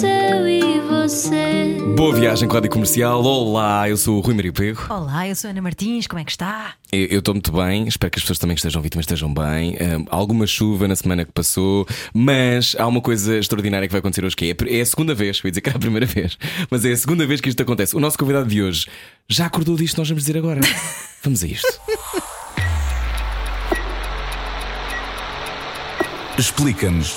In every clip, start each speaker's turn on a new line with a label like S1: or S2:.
S1: eu e você.
S2: Boa viagem com a Rádio Comercial. Olá, eu sou o Rui Maria Pego.
S3: Olá, eu sou a Ana Martins, como é que está?
S2: Eu estou muito bem, espero que as pessoas também que estejam vítimas estejam bem. Hum, alguma chuva na semana que passou, mas há uma coisa extraordinária que vai acontecer hoje que é, é a segunda vez, eu ia dizer que era a primeira vez, mas é a segunda vez que isto acontece. O nosso convidado de hoje já acordou disto, nós vamos dizer agora. Vamos a isto.
S4: Explica-nos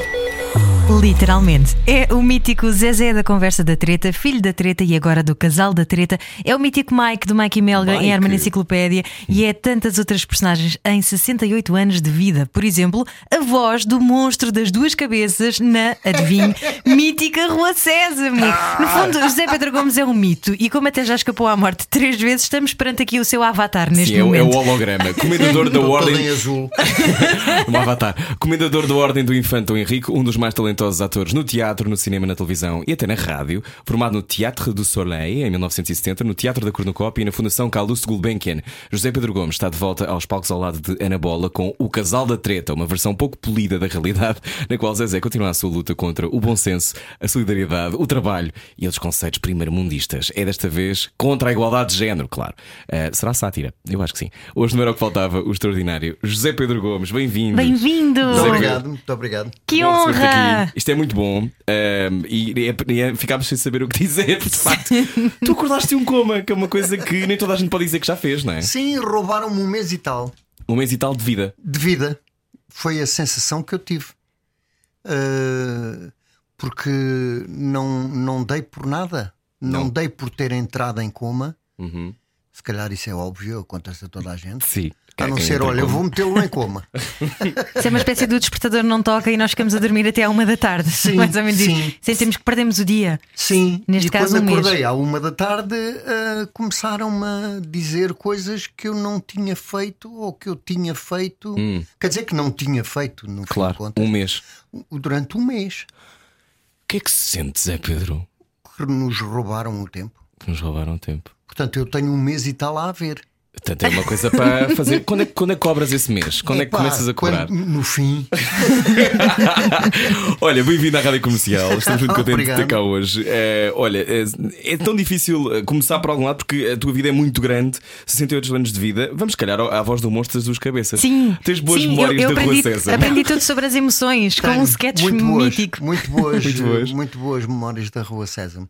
S3: Literalmente. É o mítico Zezé da Conversa da Treta, filho da Treta e agora do Casal da Treta. É o mítico Mike do Mike e Melga
S2: Mike.
S3: em Herman Enciclopédia e é tantas outras personagens em 68 anos de vida. Por exemplo, a voz do monstro das duas cabeças na, adivinhe, mítica Rua Sésamo. No fundo, José Pedro Gomes é um mito e como até já escapou à morte três vezes, estamos perante aqui o seu avatar neste
S2: Sim, é, o- é
S3: momento.
S2: o holograma. Comendador da
S5: Todo
S2: Ordem.
S5: em azul.
S2: Um avatar. Comendador da Ordem do Infante Henrique, um dos mais talentosos atores no teatro, no cinema, na televisão e até na rádio. Formado no Teatro do Soleil em 1970, no Teatro da Cornucópia e na Fundação Calouste Gulbenkian. José Pedro Gomes está de volta aos palcos ao lado de Ana Bola com O Casal da Treta, uma versão pouco polida da realidade, na qual Zezé continua a sua luta contra o bom senso, a solidariedade, o trabalho e outros conceitos primeiro-mundistas. É desta vez contra a igualdade de género, claro. Ah, será sátira? Eu acho que sim. Hoje não era o que faltava, o extraordinário José Pedro Gomes. Bem-vindo.
S3: Bem-vindo!
S5: Muito obrigado, muito obrigado.
S3: Que
S2: Bom
S3: honra!
S2: Aqui. Isto é muito bom ehm, e, e- e ficámos sem saber o que dizer, porque de facto tu acordaste de um coma, que é uma coisa que nem toda a gente pode dizer que já fez, não é?
S5: Sim, roubaram-me um mês e tal
S2: Um mês e tal de vida.
S5: de vida. Foi a sensação que eu tive. Uh, porque não, não dei por nada. Não,
S2: Não.
S5: dei por ter entrado em coma.
S2: Uhum.
S5: Se calhar isso é óbvio, acontece a toda a gente.
S2: Sim.
S5: A não ser, olha, eu vou metê-lo em coma.
S3: Isso é uma espécie do despertador não toca e nós ficamos a dormir até à uma da tarde.
S5: Sim,
S3: Mais ou menos
S5: sim.
S3: Sentimos que perdemos o dia.
S5: Sim,
S3: Neste
S5: e
S3: caso,
S5: quando
S3: um mês.
S5: acordei à uma da tarde, uh, começaram-me a dizer coisas que eu não tinha feito ou que eu tinha feito.
S2: Hum.
S5: Quer dizer que não tinha feito, no fim de
S2: Claro,
S5: contas,
S2: um mês.
S5: durante um mês.
S2: O que é que se sente, Zé Pedro?
S5: que nos roubaram o tempo.
S2: Que nos roubaram tempo.
S5: Portanto, eu tenho um mês e tal a ver.
S2: Portanto, é uma coisa para fazer. Quando é, que- quando é que cobras esse mês? Quando é que
S5: Epá,
S2: começas a cobrar?
S5: quando- no fim,
S2: olha, bem-vindo à Rádio Comercial. Estamos muito contentes de ter cá hoje. É, olha, é, é tão difícil eh, começar por algum lado porque a tua vida é muito grande 68 anos de vida. Vamos, se calhar, ao- à voz do monstro das duas cabeças.
S3: Sim.
S2: Tens boas
S3: sim,
S2: memórias
S3: eu, eu
S2: da
S3: aprendi,
S2: Rua César.
S3: aprendi tudo sobre as emoções, com um sketch
S5: muito boas,
S3: mítico.
S5: Muito boas,
S2: Muito boas.
S5: muito boas memórias da Rua Sésamo.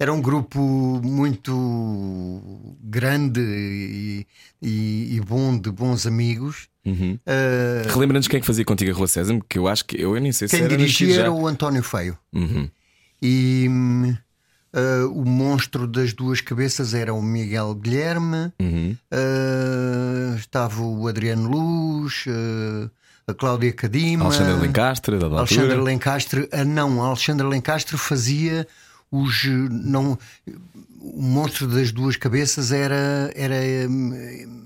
S5: Era um grupo muito grande e, e- e bom de bons amigos.
S2: Uhum.
S5: Uh,
S2: Relembra-nos quem é que fazia contigo a Rua César, que eu acho que eu, nem sei se
S5: quem
S2: era
S5: dirigia
S2: já.
S5: era o António Feio.
S2: Uhum.
S5: E uh, o monstro das duas cabeças era o Miguel Guilherme.
S2: Uhum.
S5: Uh, estava o Adriano Luz, a Cláudia Cadima,
S2: Alexandre Lencastre, da altura.
S5: Alexandre Lencastre. Ah, não, Alexandre Lencastre fazia os. uh, Não, o monstro das duas cabeças era. era hum,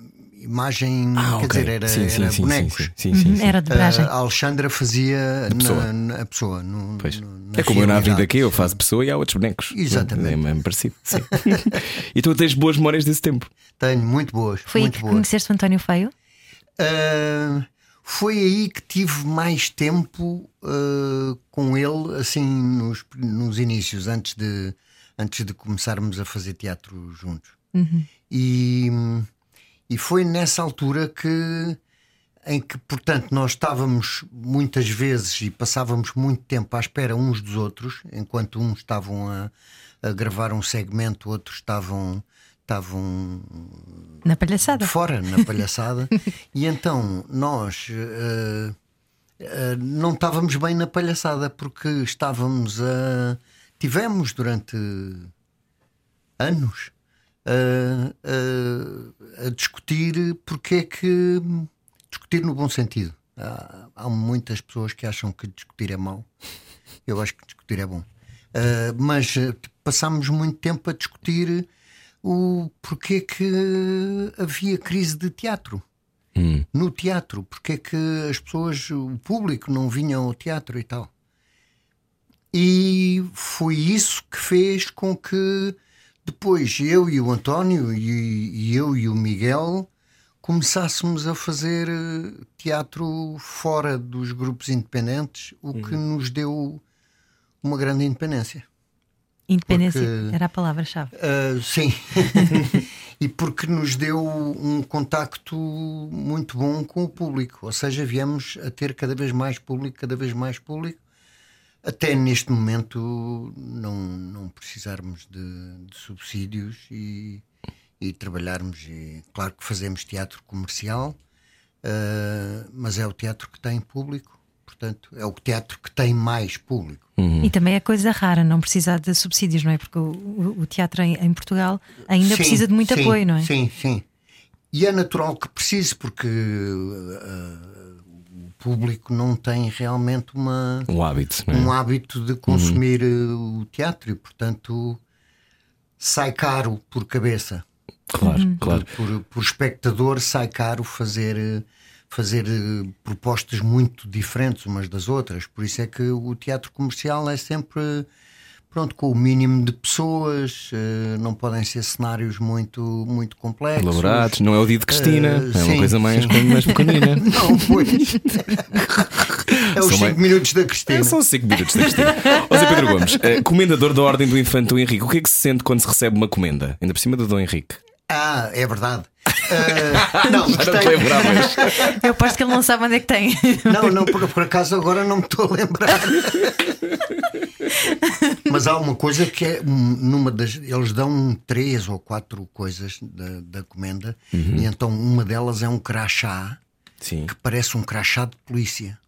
S5: imagem.
S2: Ah,
S5: quer
S2: ok.
S5: dizer, era,
S2: sim, sim,
S5: era
S2: sim,
S5: bonecos.
S2: Sim, sim, sim, sim.
S3: Era de
S5: Uh,
S3: bragem.
S5: a Alexandra fazia
S2: A pessoa.
S5: Na, na- a pessoa. no-
S2: Pois.
S5: no- na
S2: É como eu na vida aqui, eu faço pessoa e há outros bonecos.
S5: Exatamente.
S2: É mesmo parecido. Sim. e tu tens boas memórias desse tempo.
S5: Tenho muito boas.
S3: Foi aí
S5: muito
S3: que
S5: boas.
S3: conheceste o António Feio?
S5: Uh, foi aí que tive mais tempo uh, com ele, assim, nos, nos inícios, antes de, antes de começarmos a fazer teatro juntos. E, e foi nessa altura que. Em que, portanto, nós estávamos muitas vezes e passávamos muito tempo à espera uns dos outros, enquanto uns estavam a, a gravar um segmento, outros estavam, estavam
S3: Na palhaçada.
S5: fora na palhaçada. E então nós eh, eh, não estávamos bem na palhaçada porque estávamos a tivemos durante anos a, a- a discutir porque é que discutir no bom sentido. Há, há muitas pessoas que acham que discutir é mau. Eu acho que discutir é bom. Uh, mas uh, passámos muito tempo a discutir o porquê que havia crise de teatro. no teatro. Porque é que as pessoas, o público, não vinham ao teatro e tal. E foi isso que fez com que depois eu e o António e, e eu e o Miguel começássemos a fazer eh, teatro fora dos grupos independentes, o que nos deu uma grande independência.
S3: Independência
S5: Porque-
S3: era a palavra-chave.
S5: Uh, sim. e porque nos deu um contacto muito bom com o público. Ou seja, viemos a ter cada vez mais público, cada vez mais público, até neste momento não, não precisarmos de, de subsídios e, e trabalharmos. E, claro que fazemos teatro comercial, uh, mas é o teatro que tem público. Portanto, é o teatro que tem mais público.
S3: E também é coisa rara não precisar de subsídios, não é? Porque o, o- teatro em, em Portugal ainda
S5: Sim,
S3: precisa de muito
S5: sim,
S3: apoio, não é?
S5: Sim, sim. E é natural que precise, porque uh, o público não tem realmente uma,
S2: Um hábito, não é?
S5: um hábito de consumir uh, o teatro e, portanto, sai caro por cabeça.
S2: Claro, claro.
S5: Por, por espectador, sai caro fazer, uh, fazer uh, propostas muito diferentes umas das outras. Por isso é que o teatro comercial é sempre. Pronto, com o mínimo de pessoas, uh, não podem ser cenários muito, muito complexos.
S2: Elaborados, não é o dia de Cristina,
S5: Eh,
S2: é uma
S5: sim,
S2: coisa mais,
S5: sim.
S2: mais pequenina.
S5: Não, pois. É os
S2: São
S5: 5
S2: mais-
S5: minutos da Cristina.
S2: É, são 5 minutos da Cristina. Zé Pedro Gomes, eh, comendador da Ordem do Infante Dom Henrique, o que é que se sente quando se recebe uma comenda? Ainda por cima do Dom Henrique.
S5: Ah, é verdade. Ah, não,
S2: Já não te
S5: gostei.
S2: lembravas.
S3: Eu aposto que ele não sabe onde é que tem.
S5: Não, não, por, por acaso agora não me estou a lembrar. Mas há uma coisa que é hum, numa das. Eles dão três ou quatro coisas da, da comenda, e então uma delas é um crachá
S2: Sim.
S5: que parece um crachá de polícia.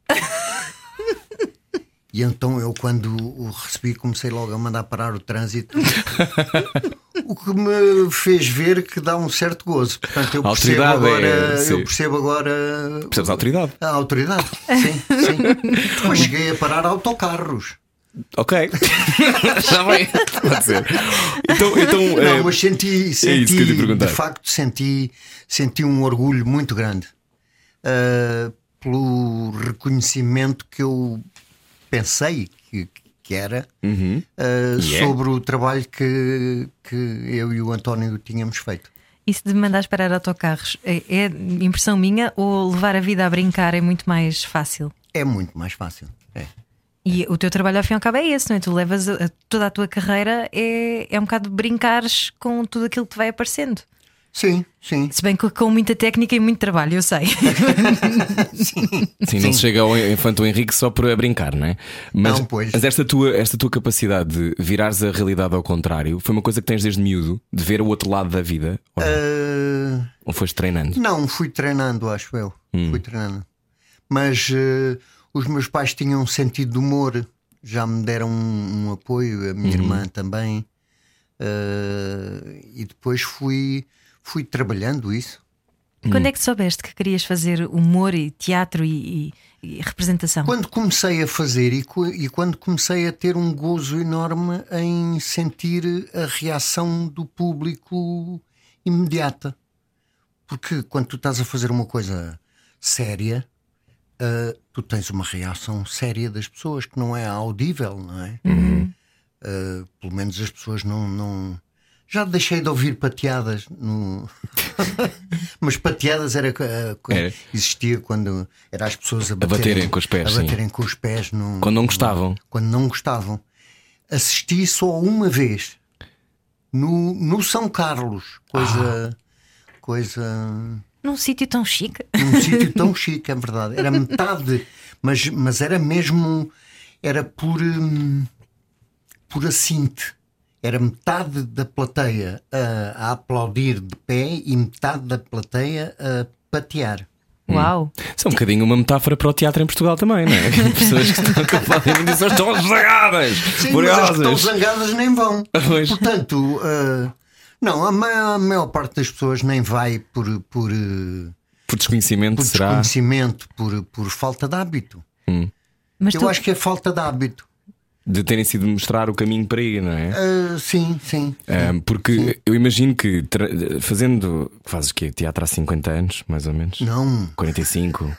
S5: E então eu, quando o recebi, comecei logo a mandar parar o trânsito. o que me fez ver que dá um certo gozo. Portanto, eu percebo
S2: autoridade
S5: agora.
S2: é-
S5: eu percebo agora.
S2: Percebes a autoridade?
S5: A autoridade. Sim, sim. Depois cheguei a parar autocarros.
S2: Ok. Já bem. Pode ser. Então, então
S5: Não, mas senti,
S2: eu
S5: senti
S2: perguntar.
S5: de facto, senti, senti um orgulho muito grande ah, pelo reconhecimento que eu pensei que, que era
S2: Uhum.
S5: ah,
S2: E é?
S5: sobre o trabalho que, que eu e o António tínhamos feito.
S3: Isso de mandares parar autocarros é, é impressão minha ou levar a vida a brincar é muito mais fácil?
S5: É muito mais fácil. É.
S3: E o teu trabalho ao fim e ao cabo é esse, não é? Tu levas a- toda a tua carreira é, é um bocado brincares com tudo aquilo que te vai aparecendo.
S5: Sim, sim.
S3: Se bem que com muita técnica e muito trabalho, eu sei.
S2: Sim, não se chega ao Infante Dom Henrique só para brincar, não é? Mas,
S5: Não, pois.
S2: mas esta, tua, esta tua capacidade de virares a realidade ao contrário foi uma coisa que tens desde miúdo, de ver o outro lado da vida? Ou?
S5: Ah,
S2: Ou foste treinando?
S5: Não, fui treinando, acho eu. Fui treinando. Mas eh, os meus pais tinham um sentido de humor, já me deram um, um apoio, a minha irmã também. Eh, e depois fui, fui trabalhando isso.
S3: Quando é que soubeste que querias fazer humor e teatro e, e- e representação?
S5: Quando comecei a fazer e, e quando comecei a ter um gozo enorme em sentir a reação do público imediata. Porque quando tu estás a fazer uma coisa séria, ah, tu tens uma reação séria das pessoas que não é audível, não é? Ah, pelo menos as pessoas não. não... Já deixei de ouvir pateadas, no... mas pateadas era, ah, quando-
S2: É.
S5: existia quando era as pessoas a
S2: baterem
S5: baterem,
S2: com os pés,
S5: a
S2: sim.
S5: baterem com os pés no-
S2: Quando não gostavam.
S5: quando não gostavam. Assisti só uma vez no, no São Carlos, coisa, coisa
S3: Num sítio tão chique.
S5: num sítio tão chique, é verdade. Era metade, mas, mas era mesmo, era por, hum, por assinte. Era metade da plateia a, a aplaudir de pé e metade da plateia a patear.
S3: Uau!
S2: Isso é um bocadinho uma metáfora para o teatro em Portugal também, não é? Pessoas que estão que aplaudem pessoas estão zagadas,
S5: Sim, mas as que estão zangadas nem vão.
S2: Pois.
S5: Portanto, ah, não, a ma- a maior parte das pessoas nem vai por, por, eh,
S2: Por desconhecimento,
S5: por
S2: será?
S5: desconhecimento, por, por falta de hábito.
S3: Mas
S5: Eu
S3: tu,
S5: acho que é falta de hábito.
S2: De terem sido mostrar o caminho para ir, não é?
S5: Ah, sim, sim.
S2: Um, porque eu imagino que fazendo. Fazes que Teatro há 50 anos, mais ou menos?
S5: Não,
S2: 45,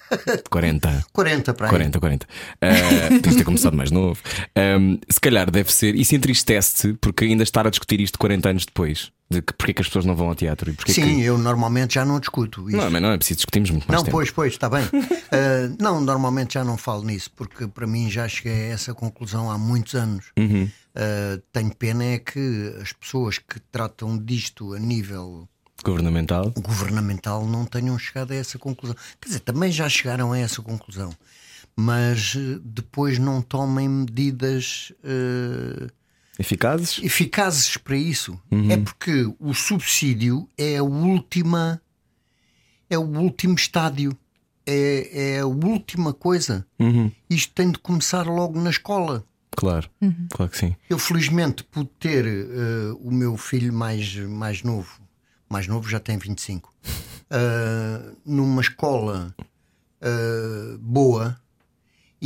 S2: 40.
S5: 40 para aí.
S2: 40, 40. Uh, tens de ter começado mais novo. Um, se calhar deve ser. Isso entristece-te porque ainda estar a discutir isto 40 anos depois. De que porque é que as pessoas não vão ao teatro e porque é
S5: Sim,
S2: que.
S5: eu normalmente já não discuto isso.
S2: Não, mas não é preciso discutirmos muito mais
S5: Não,
S2: tempo.
S5: pois, pois, está bem. Ah, não, normalmente já não falo nisso, porque para mim já cheguei a essa conclusão há muitos anos.
S2: Uhum.
S5: Ah, tenho pena é que as pessoas que tratam disto a nível
S2: Governamental.
S5: governamental não tenham chegado a essa conclusão. Quer dizer, também já chegaram a essa conclusão, mas eh, depois não tomem medidas eh,
S2: Eficazes?
S5: eficazes para isso. É porque o subsídio é a última, é o último estádio, é, é a última coisa.
S2: Uhum.
S5: Isto tem de começar logo na escola.
S2: Claro, claro que sim.
S5: Eu felizmente pude ter eh, o meu filho mais, mais novo, mais novo já tem 25, eh, numa escola eh, boa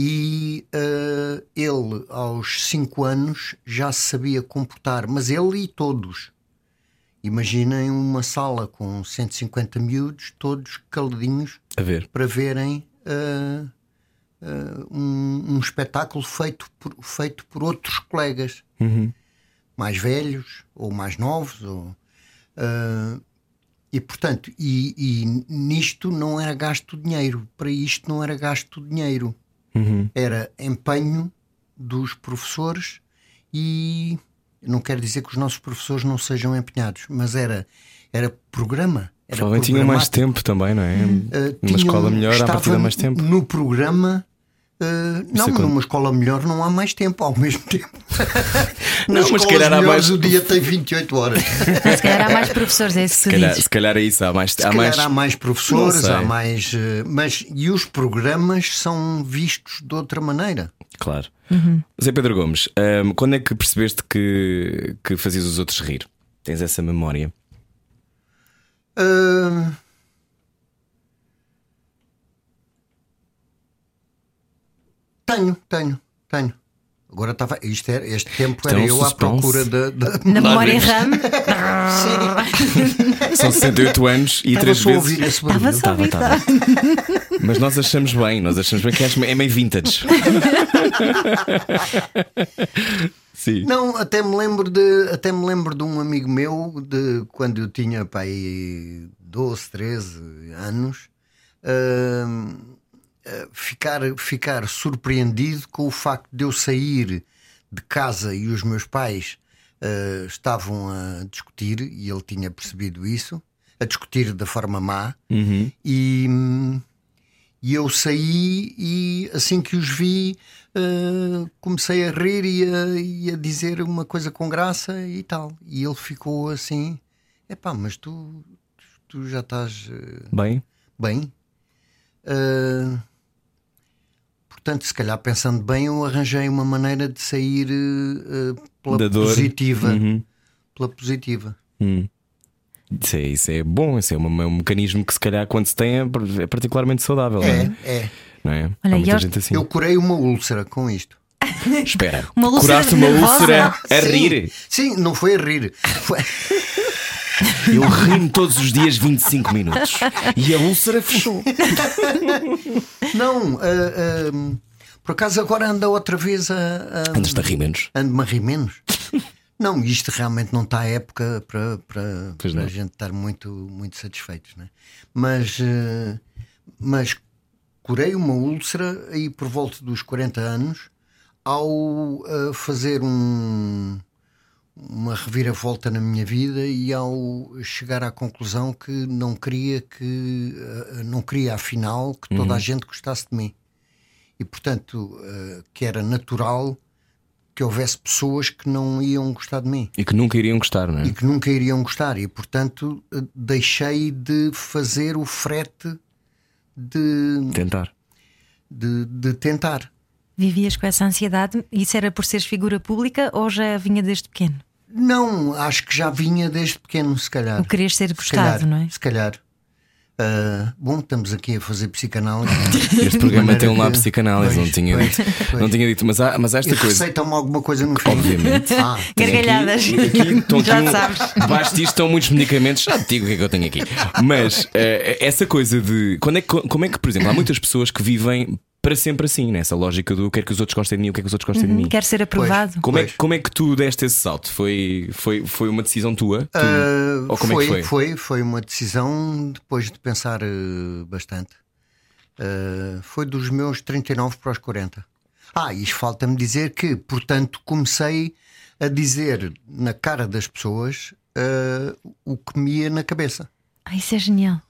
S5: e eh, ele aos 5 anos já se sabia comportar, mas ele e todos. Imaginem uma sala com 150 miúdos, todos caladinhos,
S2: ver.
S5: para verem ah, ah, um, um espetáculo feito por, feito por outros colegas mais velhos ou mais novos ou, e portanto e, e nisto não era gasto dinheiro para isto não era gasto dinheiro era empenho dos professores e não quero dizer que os nossos professores não sejam empenhados mas era era programa era
S2: Provavelmente tinham mais tempo também, não é?
S5: Uh, tinham-
S2: escola melhor, à
S5: estava
S2: partida mais tempo.
S5: No programa. Uh, não,
S2: é quando-
S5: numa escola melhor não há mais tempo ao mesmo tempo.
S2: Não, mas se calhar há mais-
S5: o dia tem 28 horas.
S3: Se calhar há mais professores, é isso que
S2: Se calhar, se calhar é isso. Há mais.
S5: Se
S2: há
S5: calhar
S2: mais...
S5: há mais professores, há mais. uh, Mas e os programas são vistos de outra maneira.
S2: Claro. Zé Pedro Gomes, hum, quando é que percebeste que, que fazias os outros rir? Tens essa memória?
S5: Uh, Tenho, tenho, tenho. Agora estava. Isto era, este tempo
S2: é
S5: era
S2: um
S5: eu à
S2: suspense.
S5: procura da. da-
S3: Na memória. RAM,
S2: São 68 anos e
S5: Estava
S2: três vezes.
S3: estava só a ouvir.
S2: Tava, Mas nós achamos bem, nós achamos bem que é meio vintage. Sim.
S5: Não, até me lembro de até me lembro de um amigo meu de quando eu tinha pai 12, 13 anos eh, ficar ficar surpreendido com o facto de eu sair de casa e os meus pais eh, estavam a discutir e ele tinha percebido isso, a discutir da forma má e hum, e eu saí e assim que os vi eh, comecei a rir e a, e a dizer uma coisa com graça e tal. E ele ficou assim: epá, mas tu, tu já estás eh,
S2: Bem,
S5: bem. Eh, portanto, se calhar pensando bem, eu arranjei uma maneira de sair eh, pela positiva.
S2: Uhum.
S5: Pela positiva.
S2: isso é, isso é bom, isso é um, é um mecanismo que se calhar quando se tem é, é particularmente saudável, não
S5: É,
S2: é?
S5: é.
S2: Não é?
S3: Olha,
S2: Há muita
S3: aos-
S2: gente assim.
S5: Eu curei uma úlcera com isto.
S2: Espera,
S3: Uma úlcera
S2: curaste uma úlcera a
S5: Sim.
S2: rir.
S5: Sim, não foi a rir. Foi...
S2: Eu rio todos os dias 25 minutos e a úlcera fechou.
S5: Não, ah, ah, por acaso agora anda outra vez a. a
S2: Andas-te a rir menos.
S5: Ando-me a rir menos. Não, isto realmente não está à época para, para, para a gente estar muito, muito satisfeitos, né? mas, eh, mas curei uma úlcera aí por volta dos 40 anos ao fazer um, uma reviravolta na minha vida e ao chegar à conclusão que não queria que eh, não queria afinal que toda a gente gostasse de mim e portanto eh, que era natural que houvesse pessoas que não iam gostar de mim
S2: E que nunca iriam gostar, não é?
S5: e que nunca iriam gostar e portanto eh, deixei de fazer o frete de,
S2: Tentar.
S5: de, de tentar
S3: Vivias com essa ansiedade? Isso era por seres figura pública ou já vinha desde pequeno?
S5: Não acho que já vinha desde pequeno se calhar
S3: O querer ser
S5: Se
S3: gostado,
S5: calhar,
S3: não é?
S5: Se calhar. Ah, bom, estamos aqui a fazer psicanálise.
S2: Este programa tem um lado
S5: que-
S2: psicanálise, não
S5: Pois,
S2: tinha
S5: pois,
S2: dito.
S5: pois.
S2: Não tinha dito, mas há, mas há
S5: E
S2: esta coisa.
S5: receitam-me alguma coisa no fim.
S2: Obviamente.
S5: Ah,
S3: Gargalhadas.
S2: Aqui, aqui
S3: Já
S2: aqui um-
S3: sabes.
S2: Debaixo disto estão muitos medicamentos. Já te digo o que é que eu tenho aqui. Mas eh, essa coisa de. Quando é, que- como é que, por exemplo, há muitas pessoas que vivem para sempre assim, nessa lógica do eu quero que os outros gostem de mim, eu quero que os outros gostem de mim.
S3: Quer ser aprovado.
S2: Como é,
S5: Pois.
S2: como é que tu deste esse salto? Foi, foi, foi uma decisão tua? Tu-
S5: Ah,
S2: Ou como
S5: foi,
S2: é que foi?
S5: foi? Foi uma decisão depois de pensar eh, bastante. Ah, foi dos meus 39 para os 40. Ah, isto falta-me dizer que, portanto, comecei a dizer na cara das pessoas ah, o que me ia na cabeça.
S3: Ah, isso é genial.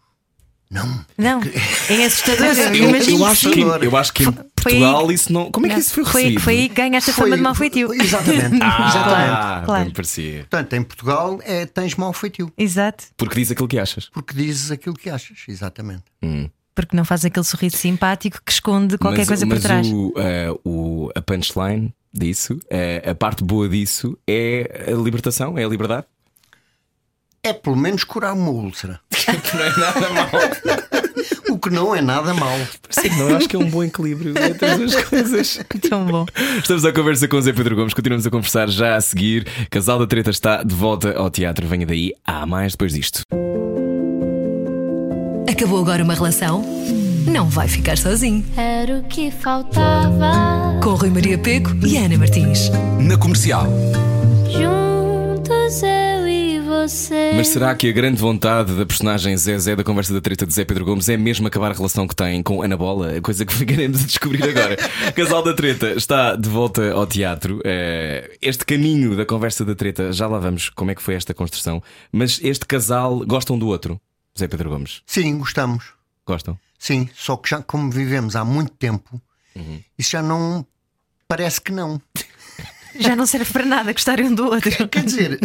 S5: Não.
S3: Não, é assustador. Eu,
S2: Eu, acho que, eu acho que em
S3: foi
S2: Portugal isso não. Como é que
S3: Não,
S2: isso foi
S3: foi,
S2: recebido?
S3: foi aí que ganhaste a fama de mau feitio.
S5: Exatamente.
S2: Ah,
S5: exatamente.
S3: Claro.
S2: parecia.
S5: Portanto, em Portugal é tens mau feitio.
S3: Exato.
S2: Porque diz aquilo que achas.
S5: Porque dizes aquilo que achas. Exatamente.
S3: Porque não faz aquele sorriso simpático que esconde qualquer
S2: mas,
S3: coisa
S2: mas
S3: por trás.
S2: O, eh, o- a punchline disso, eh, a parte boa disso é a libertação, é a liberdade.
S5: É pelo menos curar uma úlcera.
S2: Não é nada mal.
S5: O que não é nada mau.
S2: Sim, não, eu acho que é um bom equilíbrio entre as duas coisas.
S3: Tão bom.
S2: Estamos à conversa com o Zé Pedro Gomes, continuamos a conversar já a seguir. Casal da Treta está de volta ao teatro. Venha daí, há mais depois disto.
S6: Acabou agora uma relação? Não vai ficar sozinho.
S1: Era o que faltava.
S6: Com Rui Maria Peco e Ana Martins.
S4: Na comercial.
S1: Você.
S2: Mas será que a grande vontade da personagem Zezé da conversa da treta de Zé Pedro Gomes é mesmo acabar a relação que tem com Ana Bola? A coisa que ficaremos a descobrir agora. Casal da Treta está de volta ao teatro. Eh, Este caminho da conversa da treta, já lá vamos como é que foi esta construção. Mas este casal gostam do outro, Zé Pedro Gomes.
S5: Sim, gostamos.
S2: Gostam?
S5: Sim, só que já como vivemos há muito tempo, isso já não parece que não.
S3: Já não serve para nada gostarem um do outro.
S5: Quer dizer,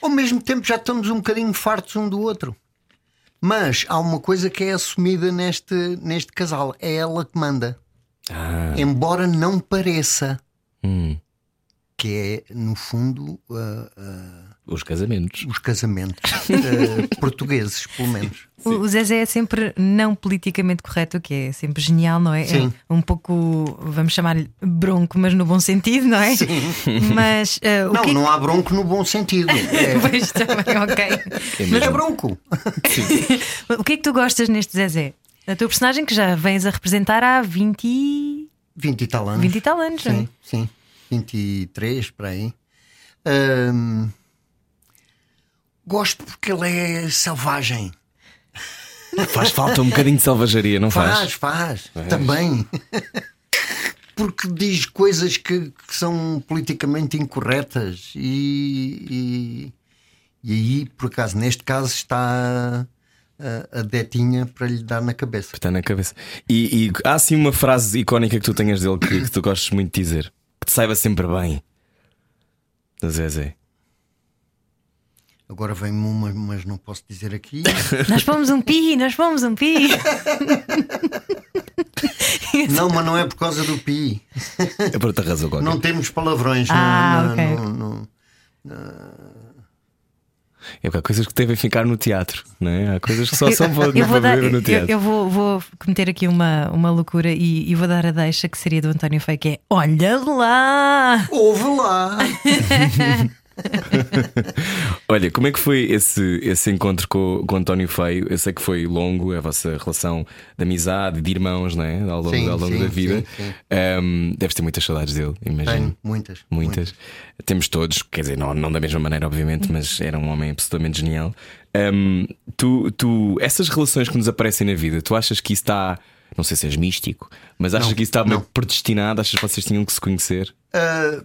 S5: ao mesmo tempo já estamos um bocadinho fartos um do outro. Mas há uma coisa que é assumida neste, neste casal: é ela que manda.
S2: Ah,
S5: Embora não pareça,
S2: hum,
S5: que é, no fundo, ah, ah,
S2: os casamentos.
S5: os casamentos ah, portugueses, pelo menos.
S3: O o Zezé é sempre não politicamente correto, o que é sempre genial, não é?
S5: Sim.
S3: É um pouco, vamos chamar-lhe bronco, mas no bom sentido, não é? Mas eh, o
S5: Não,
S3: que é que-
S5: não há bronco no bom sentido. É,
S3: Pois também, ok.
S5: mas é bronco.
S3: O que é que tu gostas neste Zezé? A tua personagem que já vens a representar há 20 e,
S5: 20 e tal anos.
S3: 20 e tal anos, não é?
S5: Sim, sim. 23 para aí. Ahm, gosto porque ele é selvagem.
S2: Faz falta um bocadinho de selvageria, não faz?
S5: Faz, faz. Também. porque diz coisas que, que são politicamente incorretas e, e, e aí, por acaso, neste caso está a, a detinha para lhe dar na cabeça.
S2: Está na cabeça. E, e há assim uma frase icónica que tu tenhas dele que, que tu gostes muito de dizer, que te saiba sempre bem. Zezé.
S5: Agora vem-me uma, mas não posso dizer aqui.
S3: Nós fomos um pi, nós fomos um pi.
S5: não, mas não é por causa do pi.
S2: É por outra razão qualquer.
S5: Não temos palavrões
S3: Ah,
S5: no,
S3: ok.
S5: no- no-
S2: É porque há coisas que devem ficar no teatro, não é? Há coisas que só são para,
S3: eu vou, dar,
S2: no
S3: eu,
S2: teatro.
S3: eu vou, vou cometer aqui uma, uma loucura e, e vou dar a deixa que seria do António Feio, que é Olha lá!
S5: Ouve lá!
S2: Olha, como é que foi esse, esse encontro com, com António Feio? Eu sei que foi longo, a vossa relação de amizade, de irmãos, não é? Ao longo,
S5: Sim,
S2: ao longo
S5: sim,
S2: da vida.
S5: sim.
S2: Ahm, deves ter muitas saudades dele, imagino.
S5: Tenho muitas.
S2: Muitas. Temos todos, quer dizer, não, não da mesma maneira, obviamente, mas era um homem absolutamente genial. Ahm, tu, tu, essas relações que nos aparecem na vida, tu achas que isso está, não sei se és místico, mas achas
S5: Não,
S2: que isso está meio
S5: não.
S2: predestinado? Achas que vocês tinham que se conhecer?
S5: Ah,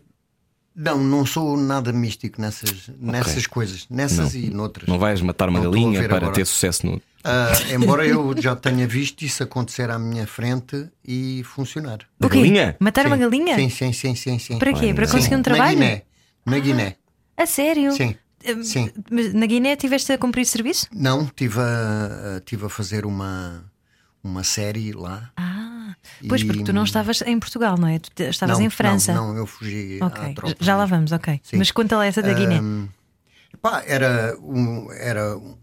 S5: não, não sou nada místico nessas, nessas coisas, nessas e noutras.
S2: Não vais matar uma
S5: Não
S2: galinha para
S5: agora.
S2: ter sucesso no.
S5: Ah, embora eu já tenha visto isso acontecer à minha frente e funcionar.
S2: Na
S3: quê?
S2: galinha?
S3: Matar uma
S5: Sim.
S3: galinha?
S5: Sim, sim, sim, sim, sim.
S3: Para quê? Para conseguir um
S5: Na
S3: trabalho?
S5: Guiné. Na Guiné.
S3: A sério?
S5: Sim.
S3: Hum,
S5: Sim.
S3: Mas na Guiné tiveste a cumprir serviço?
S5: Não, estive a, a- tive a fazer uma, uma série lá.
S3: Ah, pois
S5: E-
S3: porque tu não estavas em Portugal, não é? Tu estavas
S5: não,
S3: em França.
S5: Não, não, eu fugi
S3: Ok,
S5: à tropa.
S3: já lá vamos, ok.
S5: Sim.
S3: Mas conta lá essa da Guiné.
S5: Ahm, pá, era um, era um-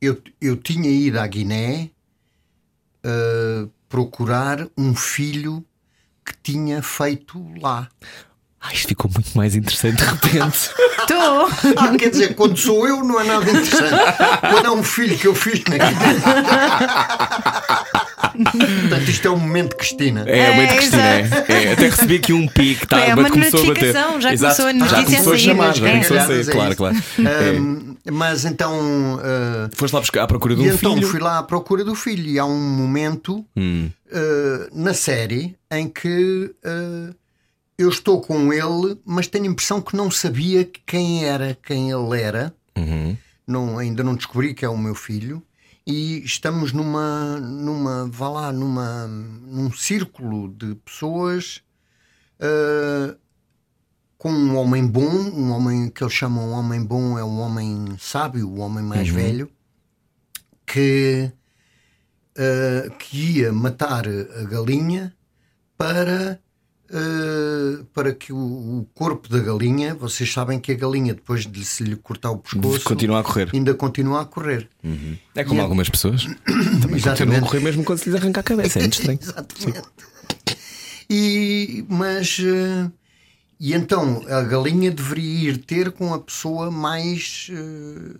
S5: eu, eu tinha ido à Guiné uh, procurar um filho que tinha feito lá.
S2: Ah, isto ficou muito mais interessante de repente.
S3: Estou!
S5: Ah, quer dizer, quando sou eu não é nada interessante. quando é um filho que eu fiz na Guiné. Portanto, isto é um momento Cristina.
S2: É, é muito
S3: É,
S2: Cristina. É, é. Até recebi aqui um pique, tá,
S3: É uma
S2: começou a bater.
S3: já
S2: Exato,
S3: começou a
S2: já
S3: notícia a
S2: começou a
S3: sair,
S2: chamar,
S3: mas
S2: já
S3: é.
S2: começou a sair,
S5: é
S2: claro, claro. É.
S5: Ahm, mas então. ah,
S2: Foste lá buscar à procura de um
S5: então
S2: filho.
S5: fui lá à procura do filho. E há um momento
S2: Hum.
S5: ah, na série em que ah, eu estou com ele, mas tenho a impressão que não sabia quem era, quem ele era.
S2: Uhum.
S5: Não, ainda não descobri que é o meu filho. E estamos numa, numa, vá lá, numa, num círculo de pessoas ah, com um homem bom, um homem que eles chamam um homem bom, é um homem sábio, o homem mais velho, que, ah, que ia matar a galinha para, ah, para que o, o corpo da galinha, vocês sabem que a galinha, depois de se lhe cortar o pescoço,
S2: Continua a correr.
S5: ainda continua a correr.
S2: É como
S5: E-
S2: algumas pessoas. Também continuam a
S5: Exatamente.
S2: correr mesmo quando se lhes arranca a cabeça. É muito estranho.
S5: Exatamente. E, mas, eh, e então a galinha deveria ir ter com a pessoa mais eh,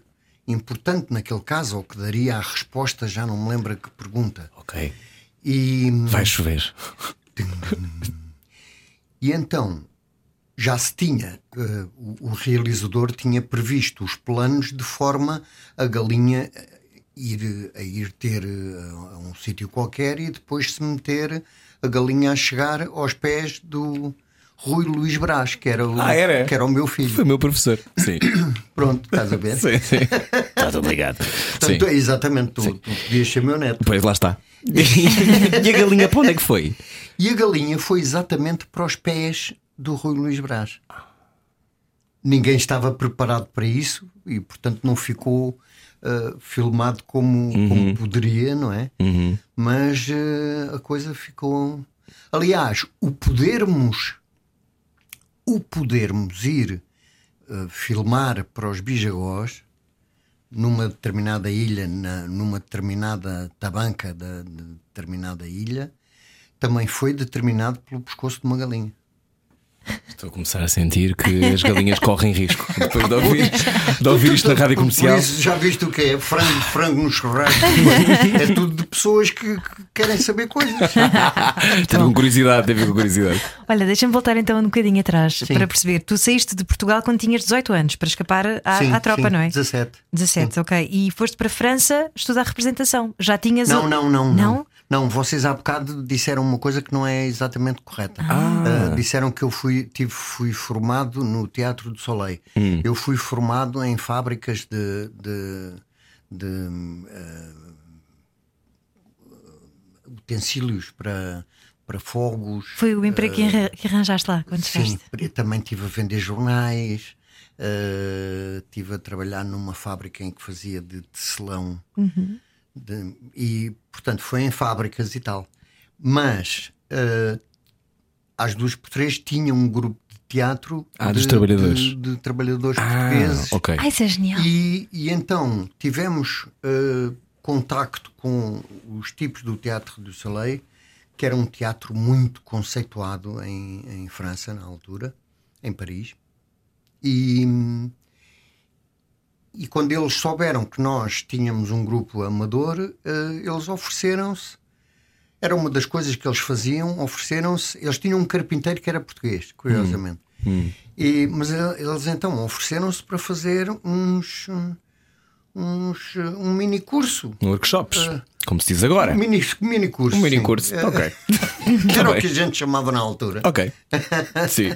S5: importante naquele caso, ou que daria a resposta, já não me lembro a que pergunta.
S2: Ok.
S5: E,
S2: Vai chover.
S5: e então já se tinha, o, o realizador tinha previsto os planos de forma a galinha eh, ir, a ir ter eh, a um sítio qualquer e depois se meter a galinha a chegar aos pés do Rui Luís Brás, que era o,
S2: Ah, era?
S5: Que era o meu filho.
S2: Foi meu professor. Sim.
S5: Pronto, estás a ver?
S2: sim, sim. Está obrigado. Sim.
S5: Portanto, exatamente, tu, tu podias ser meu neto.
S2: Pois lá está. e a galinha para onde é que foi?
S5: E a galinha foi exatamente para os pés do Rui Luís Brás. Ninguém estava preparado para isso e, portanto, não ficou ah, filmado como, como poderia, não é? Mas ah, a coisa ficou. Aliás, o podermos, o podermos ir ah, filmar para os Bijagós numa determinada ilha, na- numa determinada tabanca da de determinada ilha, também foi determinado pelo pescoço de uma galinha.
S2: Estou a começar a sentir que as galinhas correm risco. Depois de ouvir, de ouvir isto na rádio
S5: Por- por
S2: comercial.
S5: isso, já viste o que é? Frango, frango no churrasco. é tudo de pessoas que, que querem saber coisas.
S2: Teve com curiosidade, teve com curiosidade.
S3: Olha, deixa-me voltar então um bocadinho atrás
S5: Sim.
S3: para perceber. Tu saíste de Portugal quando tinhas 18 anos para escapar à,
S5: Sim,
S3: à tropa,
S5: sim,
S3: não é?
S5: 17.
S3: 17, ok. E foste para a França estudar representação. Já tinhas.
S5: Não,
S3: o-
S5: não, não,
S3: Não?
S5: não. Não, vocês há bocado disseram uma coisa que não é exatamente correta. Ah, disseram que eu fui, tive, fui formado no Teatro do Soleil. Eu fui formado em fábricas de, de, de, ah, utensílios para, para fogos.
S3: Foi o emprego que arra- que arranjaste lá quando
S5: Sim,
S3: chegaste.
S5: eu também estive a vender jornais, eh, estive a trabalhar numa fábrica em que fazia de tecelão. De- e, portanto, foi em fábricas e tal. Mas, eh, às duas por três, tinha um grupo de teatro
S2: Ah,
S5: de,
S2: dos trabalhadores.
S5: de, de trabalhadores
S2: Ah,
S5: portugueses.
S2: ok.
S3: Ai, isso é genial.
S5: E, e então tivemos eh, contacto com os tipos do Teatro do Soleil, que era um teatro muito conceituado em, em França, na altura, em Paris. E, e quando eles souberam que nós tínhamos um grupo amador, eh, eles ofereceram-se. Era uma das coisas que eles faziam, ofereceram-se. Eles tinham um carpinteiro que era português, curiosamente. E, mas ele- eles então ofereceram-se para fazer uns, uns um mini curso.
S2: Um workshops, como se diz agora.
S5: Um mini, mini curso.
S2: Um mini curso.
S5: Eh,
S2: Ok.
S5: que era
S2: Tá
S5: o
S2: bem.
S5: que a gente chamava na altura.
S2: Ok. Sim.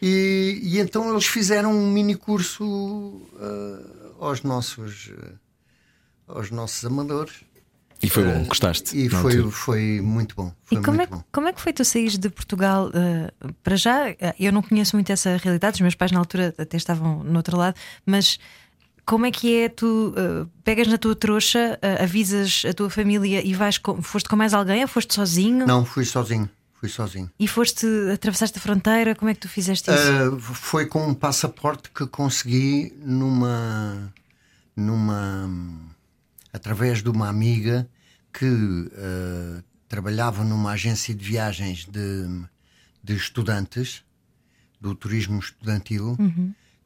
S5: E, e então eles fizeram um mini curso eh, aos nossos eh, aos nossos amadores.
S2: E foi bom, gostaste.
S5: E foi, foi muito bom. Foi
S3: E como é,
S5: bom.
S3: como é que foi tu saís de Portugal? eh, para já, eh, eu não conheço muito essa realidade, os meus pais na altura até estavam no outro lado, mas como é que é? Tu eh, pegas na tua trouxa, eh, avisas a tua família e vais com, foste com mais alguém ou foste sozinho?
S5: Não, fui sozinho. Fui sozinho.
S3: E foste, atravessaste a fronteira? Como é que tu fizeste isso?
S5: Uh, foi com um passaporte que consegui numa numa através de uma amiga que uh, trabalhava numa agência de viagens de, de estudantes, do turismo estudantil,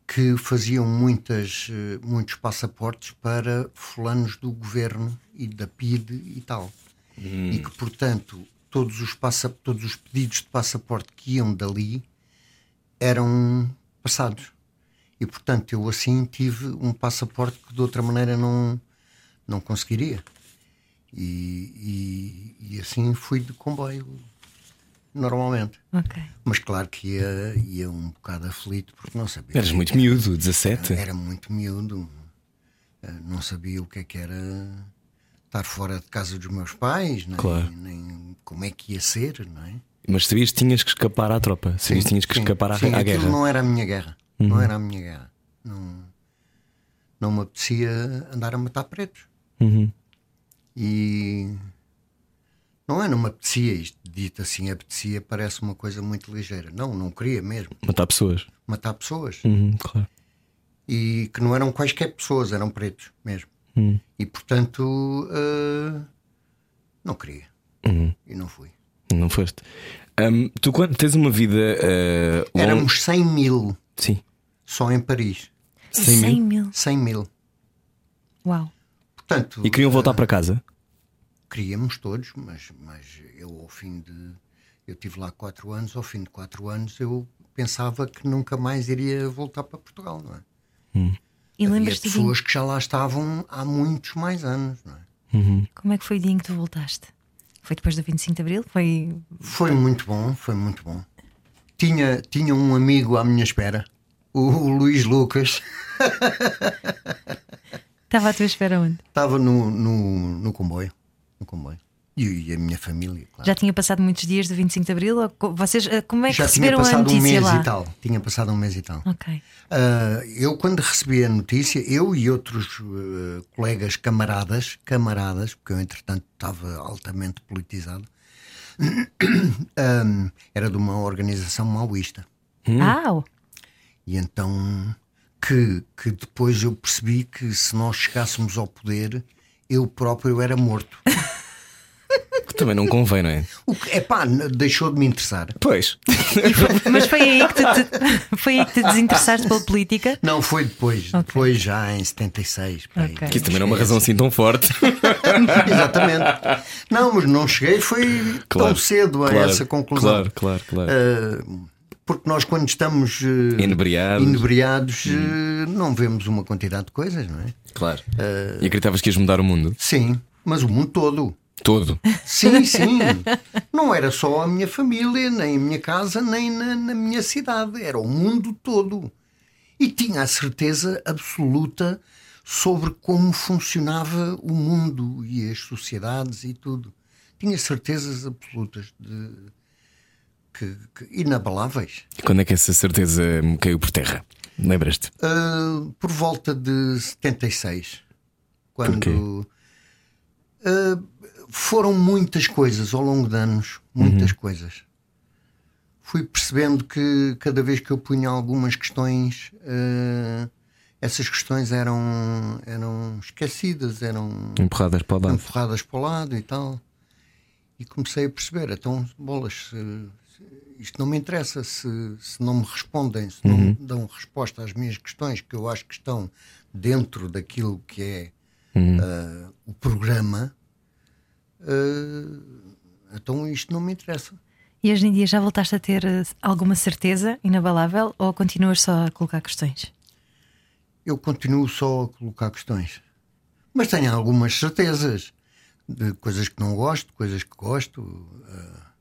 S5: que faziam muitas, eh, muitos passaportes para fulanos do governo e da PID e tal. E que, portanto, todos os, passa, todos os pedidos de passaporte que iam dali eram passados. E, portanto, eu assim tive um passaporte que de outra maneira não, não conseguiria. E, e, e assim fui de comboio, normalmente.
S3: Ok.
S5: Mas claro que ia, ia um bocado aflito porque não sabia.
S2: Eras muito miúdo, 17.
S5: Era muito miúdo. Eh, Não sabia o que é que era estar fora de casa dos meus pais, nem,
S2: Claro.
S5: nem como é que ia ser, não é?
S2: Mas sabias que tinhas que escapar à tropa, sabias que tinhas que
S5: Sim,
S2: escapar à,
S5: sim,
S2: à guerra. Uhum.
S5: não era a minha guerra. Não era a minha guerra. Não, não me apetecia andar a matar pretos.
S2: Uhum.
S5: E não é, não me apetecia. Isto dito assim, apetecia, parece uma coisa muito ligeira. Não, não queria mesmo
S2: Matar pessoas.
S5: matar pessoas.
S2: Uhum, claro.
S5: E que não eram quaisquer pessoas, eram pretos mesmo.
S2: Uhum.
S5: E portanto, eh, não queria.
S2: Uhum.
S5: E não fui.
S2: Não foste. Hum, tu quando tens uma vida uh, longa-
S5: Éramos 100 mil
S2: Sim.
S5: só em Paris.
S2: 100 mil.
S3: 100 mil.
S5: 100 mil.
S3: Uau.
S5: Portanto,
S2: E queriam voltar para casa?
S5: queríamos todos, mas, mas eu ao fim de. Eu tive lá quatro anos, ao fim de quatro anos eu pensava que nunca mais iria voltar para Portugal, não é?
S3: E
S5: Havia
S3: lembras-te de
S5: pessoas que já lá estavam há muitos mais anos, não é?
S3: como é que foi o dia em que tu voltaste? Foi depois do 25 de Abril? Foi.
S5: Foi muito bom, foi muito bom. Tinha, tinha um amigo à minha espera, o, o Luís Lucas,
S3: Estava à tua espera onde?
S5: estava no, no, no comboio. No comboio. E, a minha família, claro.
S3: Já tinha passado muitos dias do 25 de Abril? Vocês, eh, como é que
S5: Já tinha
S3: receberam a
S5: passado um
S3: notícia
S5: mês
S3: lá?
S5: e tal. Tinha passado um mês e tal.
S3: Ok.
S5: Ah, eu, quando recebi a notícia, eu e outros eh, colegas camaradas, camaradas, porque eu, entretanto, estava altamente politizado, era de uma organização maoísta.
S3: Ah,
S5: E então, que, que depois eu percebi que se nós chegássemos ao poder, eu próprio era morto.
S2: Que também não convém, não é?
S5: O que, epá, n- deixou de me interessar.
S2: Pois.
S3: mas foi aí que te, te- foi aí que te desinteressaste pela política?
S5: Não, foi depois, depois já em 76. por aí.
S3: Ok.
S2: Que isso também não é uma razão assim tão forte.
S5: Exatamente. Não, mas não cheguei, foi tão cedo a
S2: claro,
S5: essa conclusão.
S2: Claro, claro, claro.
S5: Uh, porque nós, quando estamos uh,
S2: Inebriados.
S5: inebriados, uh, não vemos uma quantidade de coisas, não é?
S2: claro. E acreditavas que ias mudar o mundo?
S5: Sim, mas o mundo todo.
S2: Todo.
S5: Sim, sim. Não era só a minha família, nem a minha casa, nem na, na minha cidade. Era o mundo todo. E tinha a certeza absoluta sobre como funcionava o mundo e as sociedades e tudo. Tinha certezas absolutas de que, que- inabaláveis.
S2: E quando é que essa certeza me caiu por terra? Lembras-te?
S5: Ah, por volta de 76,
S2: Porquê?
S5: quando ah, foram muitas coisas ao longo de anos, muitas
S2: Uhum.
S5: coisas. Fui percebendo que cada vez que eu punha algumas questões, ah, essas questões eram, eram esquecidas, eram
S2: Empurradas para o lado.
S5: empurradas para o lado e tal. E comecei a perceber, então, bolas, se- se- isto não me interessa se, se não me respondem, se não me dão resposta às minhas questões que eu acho que estão dentro daquilo que é ah, o programa, ah, então isto não me interessa.
S3: E hoje em dia já voltaste a ter eh, alguma certeza inabalável ou continuas só a colocar questões?
S5: Eu continuo só a colocar questões. Mas tenho algumas certezas de coisas que não gosto, coisas que gosto. ah,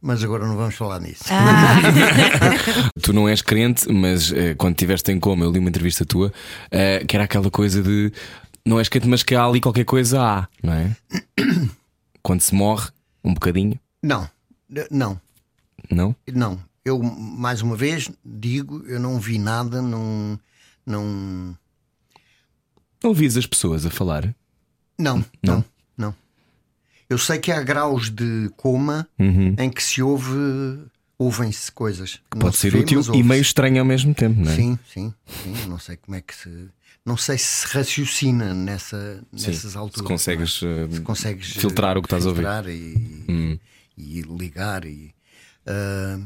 S5: mas agora não vamos falar nisso.
S2: Tu não és crente, mas eh, quando estiveste em coma, eu li uma entrevista tua eh, que era aquela coisa de não és crente, mas que há ali qualquer coisa há, não é? quando se morre, um bocadinho,
S5: Não, não,
S2: não?
S5: não. Eu, mais uma vez, digo, eu não vi nada, não. Não.
S2: Não ouvias as pessoas a falar?
S5: Não, não, não. Eu sei que há graus de coma
S2: Uhum.
S5: em que se ouve ouvem-se coisas. que não
S2: Pode
S5: se
S2: ser
S5: vê,
S2: útil e meio estranho ao mesmo tempo, não é?
S5: Sim, sim, sim. Não sei como é que se. Não sei se se raciocina nessa,
S2: Sim,
S5: nessas
S2: se
S5: alturas.
S2: consegues,
S5: não é? Se consegues
S2: filtrar
S5: eh,
S2: o que estás a ouvir. Hum.
S5: filtrar E, e ligar. E, ah,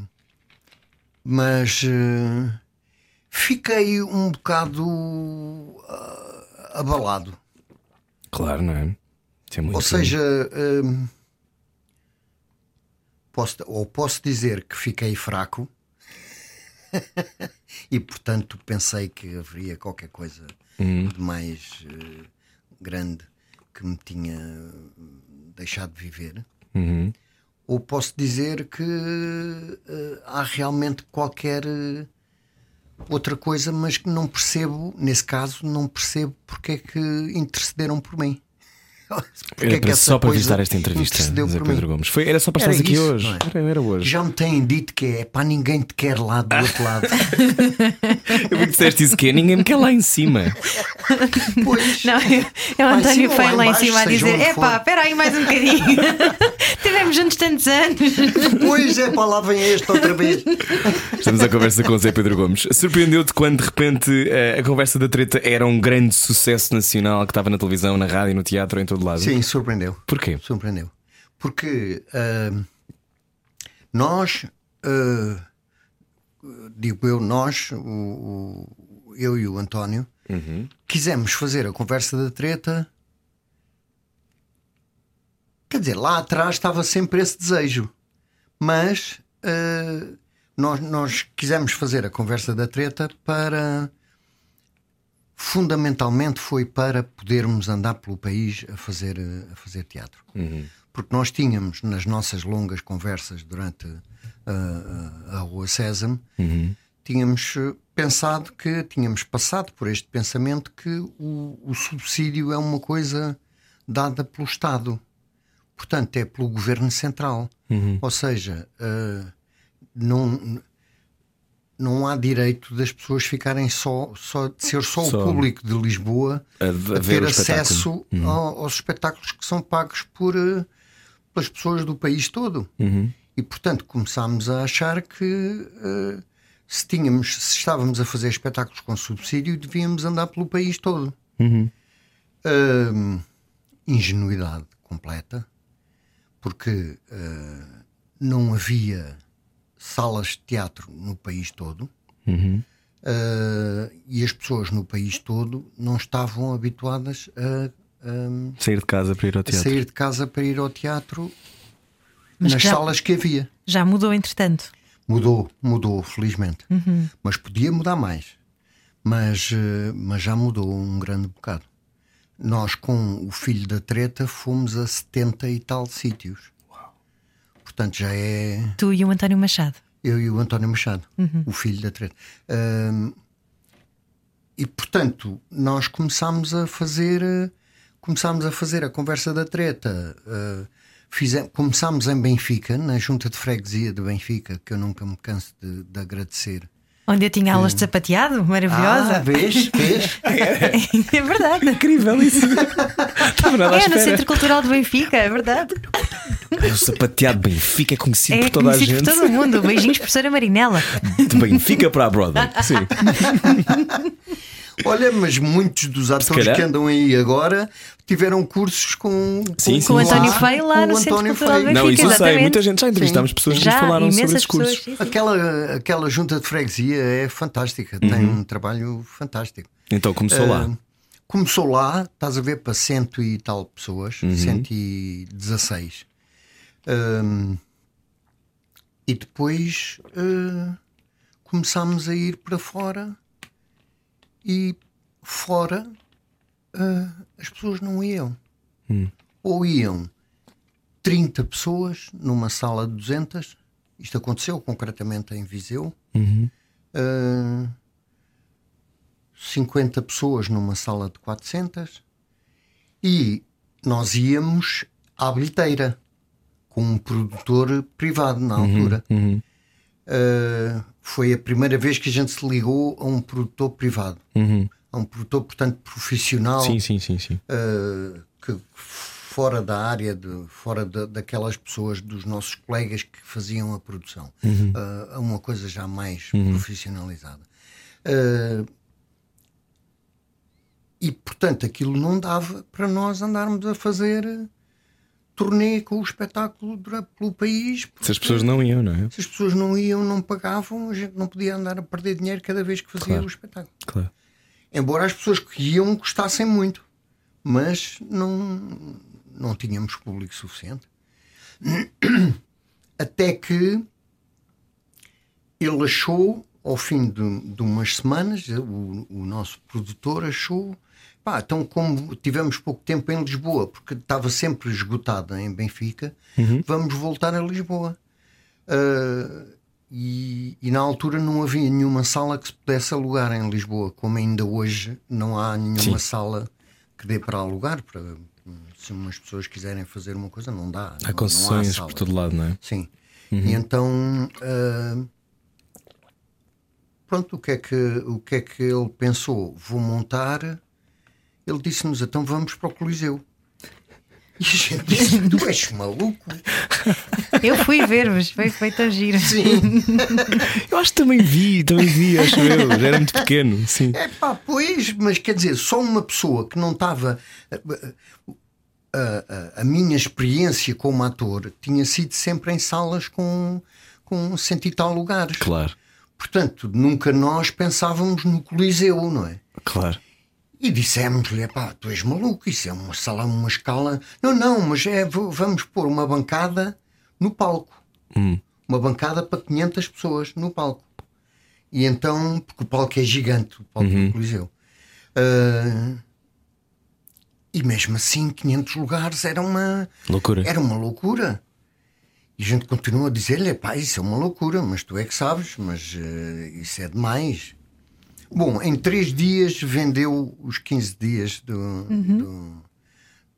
S5: mas eh, fiquei um bocado ah, abalado.
S2: Claro, não é? É
S5: Ou seja, hum, posso, ou posso dizer que fiquei fraco e, portanto, pensei que haveria qualquer coisa de mais eh, grande que me tinha deixado de viver.
S2: Uhum.
S5: Ou posso dizer que eh, há realmente qualquer eh, outra coisa, mas que não percebo, nesse caso, não percebo porque é que intercederam por mim. Porque
S2: Era
S5: é que
S2: para- só para visitar esta entrevista, Zé Pedro. Gomes. Foi, era só para
S5: Era
S2: estares aqui hoje.
S5: é?
S2: Era, era hoje.
S5: Já me têm dito que é pá, ninguém te quer lá do outro lado.
S2: Eu que disseste isso que é, ninguém me quer lá em cima.
S5: Pois,
S3: Não, eu, eu
S5: Lá em
S3: António foi
S5: lá
S3: lá em cima a dizer: epá,
S5: for."
S3: espera aí mais um bocadinho. Tivemos juntos tantos anos.
S5: pois é, pá, lá vem este outra vez.
S2: Estamos à conversa com o Zé Pedro Gomes. Surpreendeu-te quando de repente eh, a conversa da treta era um grande sucesso nacional que estava na televisão, na rádio, no teatro, em todo lado?
S5: Sim, surpreendeu.
S2: Porquê?
S5: Surpreendeu. Porque ah, nós, ah, digo eu, nós, o, o- eu e o António, quisemos fazer a conversa da treta. Quer dizer, lá atrás estava sempre esse desejo, mas ah, nós, nós quisemos fazer a conversa da treta para. Fundamentalmente foi para podermos andar pelo país a fazer, a fazer teatro. Porque nós tínhamos nas nossas longas conversas durante ah, a, a Rua Sésamo, tínhamos eh, pensado que tínhamos passado por este pensamento que o, o subsídio é uma coisa dada pelo Estado. Portanto, é pelo governo central. Ou seja, ah, não, não há direito das pessoas ficarem só, só de ser só,
S2: Só.
S5: o público de Lisboa
S2: a-
S5: a, ter acesso ao- aos espetáculos que são pagos por, eh, pelas pessoas do país todo. E portanto começámos a achar que eh, se tínhamos, se estávamos a fazer espetáculos com subsídio, devíamos andar pelo país todo. Ahm, ingenuidade completa, porque eh, não havia salas de teatro no país todo. Eh, e as pessoas no país todo não estavam habituadas a, a-
S2: Sair de casa para ir ao
S5: a
S2: teatro.
S5: sair de casa para ir ao teatro
S3: Mas
S5: nas
S3: já-
S5: salas que havia.
S3: Já mudou, entretanto.
S5: Mudou, mudou, felizmente. Mas podia mudar mais. Mas, eh, mas já mudou um grande bocado. Nós, com o filho da treta, fomos a 70 e tal sítios. Portanto, já é
S3: Tu e o António Machado.
S5: eu e o António Machado, o filho da treta. E portanto, nós começámos a fazer eh, começámos a fazer a conversa da treta. Ah, fize- começámos em Benfica, na junta de freguesia de Benfica, que eu nunca me canso de, de agradecer.
S3: Onde eu tinha aulas de sapateado, maravilhosa.
S5: Ah, vês? Vês?
S3: é verdade.
S2: Incrível isso. Estava nada
S3: É, no. Centro Cultural de Benfica, é verdade.
S2: O sapateado Benfica é conhecido
S3: É
S2: por toda a
S3: conhecido
S2: gente.
S3: por todo o mundo. Beijinhos, professora Marinela.
S2: De Benfica para a Broadway. Sim.
S5: Olha, mas muitos dos atores que andam aí agora tiveram cursos com,
S2: Sim,
S5: com,
S2: sim,
S3: Com o. António Feio lá no Centro
S5: António
S3: Cultural. Benfica.
S2: Não, isso eu sei.
S3: exatamente.
S2: Muita gente já entrevistámos pessoas que nos
S3: Já,
S2: falaram sobre esses cursos.
S3: pessoas. sim, sim.
S5: Aquela, aquela junta de freguesia é fantástica, tem um trabalho fantástico.
S2: Então começou lá.
S5: Ah, Começou lá, estás a ver, para cento e tal pessoas, 116. Ahm, e depois ah, começámos a ir para fora e fora ah, as pessoas não iam. Ou iam 30 pessoas numa sala de 200, isto aconteceu concretamente em Viseu. Ah, 50 pessoas numa sala de 400 e nós íamos à bilheteira com um produtor privado na altura. Uh, foi a primeira vez que a gente se ligou a um produtor privado, a um produtor, portanto, profissional
S2: Sim, sim, sim, sim.
S5: uh, que fora da área, de, fora da- daquelas pessoas, dos nossos colegas que faziam a produção, Ah, a uma coisa já mais profissionalizada. Ah, e portanto aquilo não dava para nós andarmos a fazer turnê com o espetáculo pelo país.
S2: Se as pessoas não iam, não é?
S5: Se as pessoas não iam, não pagavam, a gente não podia andar a perder dinheiro cada vez que fazia
S2: Claro.
S5: o espetáculo.
S2: Claro.
S5: Embora as pessoas que iam gostassem muito, mas não, não tínhamos público suficiente. Até que ele achou, ao fim de, de umas semanas, o, o nosso produtor achou. Pá, então, como tivemos pouco tempo em Lisboa, porque estava sempre esgotada em Benfica, vamos voltar a Lisboa. Ah, e, e na altura não havia nenhuma sala que se pudesse alugar em Lisboa, como ainda hoje não há nenhuma sala que dê para alugar. Para, se umas pessoas quiserem fazer uma coisa, não dá.
S2: Há
S5: não-
S2: concessões
S5: não há
S2: por todo lado, não é?
S5: Sim. E então. ah, pronto, o que, é que, o que é que ele pensou? Vou montar. Ele disse-nos: então vamos para o Coliseu. E a gente disse: Tu és maluco?
S3: Eu fui ver-vos, foi feito a giro.
S5: Sim.
S2: Eu acho que também vi, também vi, acho eu. Já era muito pequeno, sim.
S5: É pá, pois, mas quer dizer, só uma pessoa que não estava. A, a- a minha experiência como ator tinha sido sempre em salas com, com cento e tal lugares.
S2: Claro,
S5: Portanto, nunca nós pensávamos no Coliseu, não é?
S2: claro.
S5: E dissemos-lhe: pá, tu és maluco, isso é uma sala, uma escala. Não, não, mas é, vamos pôr uma bancada no palco. Uma bancada para 500 pessoas no palco. E então, porque o palco é gigante, o palco do Coliseu. Ah, e mesmo assim, 500 lugares era uma,
S2: Loucura.
S5: era uma loucura. E a gente continua a dizer-lhe: pá, isso é uma loucura, mas tu é que sabes, mas eh, isso é demais. Bom, em três dias vendeu os 15 dias do- do-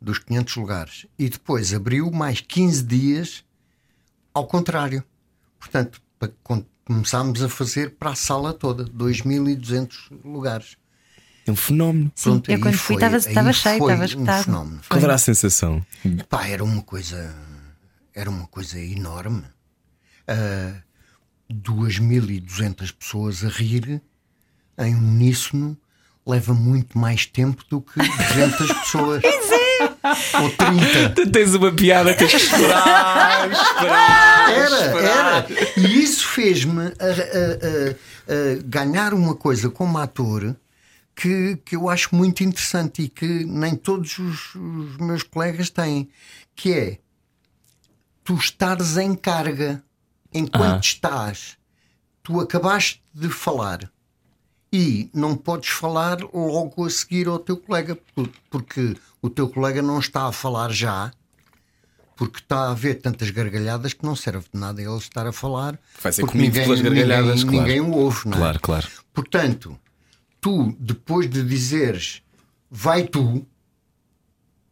S5: dos 500 lugares e depois abriu mais 15 dias ao contrário. Portanto, começámos a fazer para a sala toda, 2.200 lugares.
S2: É um fenómeno.
S3: Sim, eu quando fui
S5: foi-
S3: estava- estava cheio,
S5: foi
S3: estava
S5: um fenómeno.
S3: Foi.
S2: Qual era a sensação?
S5: Epá, era uma coisa era uma coisa enorme Ah, 2.200 pessoas a rir em uníssono leva muito mais tempo do que 200 pessoas ou 30
S2: Tu tens uma piada, tens que esperar, esperar.
S5: era,
S2: esperar.
S5: era. E isso fez-me a- a- a- a ganhar uma coisa como ator que, que eu acho muito interessante e que nem todos os, os meus colegas têm, que é tu estares em carga enquanto
S2: Ah.
S5: estás, tu acabaste de falar e não podes falar logo a seguir ao teu colega, por- porque o teu colega não está a falar já, porque está a haver tantas gargalhadas que não serve de nada ele estar a falar.
S2: Vai ser
S5: porque
S2: comido pelas gargalhadas,
S5: ninguém,
S2: claro.
S5: ninguém o ouve, não é?
S2: Claro, claro.
S5: Portanto, tu, depois de dizeres vai tu,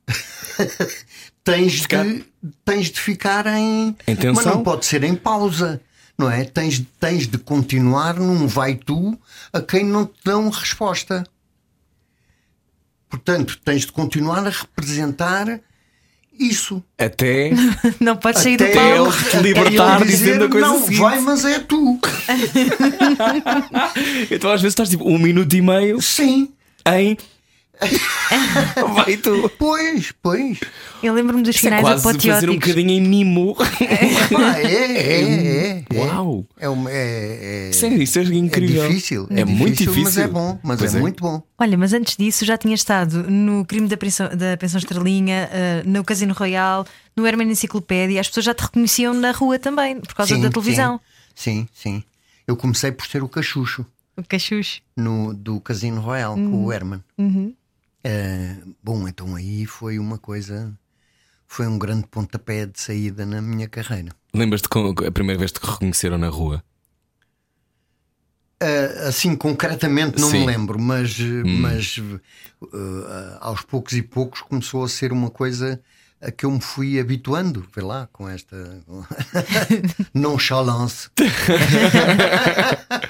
S5: tens,
S2: Ficar-
S5: de, tens de ficar em.
S2: Em tensão?
S5: Mas não pode ser em pausa, não é? Tens, tens de continuar num vai tu a quem não te dão resposta. Portanto, tens de continuar a representar isso.
S2: Até
S3: Não podes sair do palco.
S2: ele te libertar
S5: ele dizer,
S2: dizendo a coisa
S5: Não,
S2: seguinte."
S5: vai, mas é tu.
S2: Então às vezes estás tipo um minuto e meio
S5: Sim.
S2: em. Vai tu.
S5: Pois, pois.
S3: Eu lembro-me dos
S2: Isso é
S3: finais
S2: quase fazer um bocadinho em mimo.
S5: Pá, é, é, é, é.
S2: Uau!
S5: É, uma- é, é,
S2: Sério, isso é incrível.
S5: É difícil.
S2: É muito difícil.
S5: Mas é bom. Mas
S2: Pois
S5: é,
S2: é.
S5: muito bom.
S3: Olha, mas antes disso já tinha estado no crime da pensão, da pensão estrelinha, eh, no Casino Royal, no Herman Enciclopédia. As pessoas já te reconheciam na rua também, por causa
S5: Sim,
S3: da televisão.
S5: Sim, sim. Eu comecei por ser o cachucho
S3: O cachucho.
S5: no, do Casino Royal com
S3: Uhum.
S5: o Herman. Eh, bom, então aí foi uma coisa. Foi um grande pontapé de saída na minha carreira.
S2: Lembras-te a primeira vez que te reconheceram na rua?
S5: Eh, assim, concretamente não
S2: Sim. Hum.
S5: me lembro, mas, mas eh, aos poucos e poucos começou a ser uma coisa a que eu me fui habituando, vê lá, com esta nonchalance.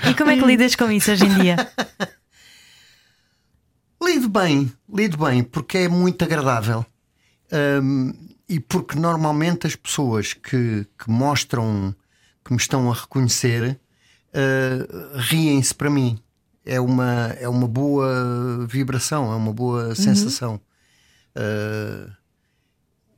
S3: E como é que lidas com isso hoje em dia?
S5: Lido bem, lido bem, porque é muito agradável. Hum, e porque normalmente as pessoas que, que mostram que me estão a reconhecer uh, riem-se para mim. É uma, é uma boa vibração, é uma boa sensação. Uh,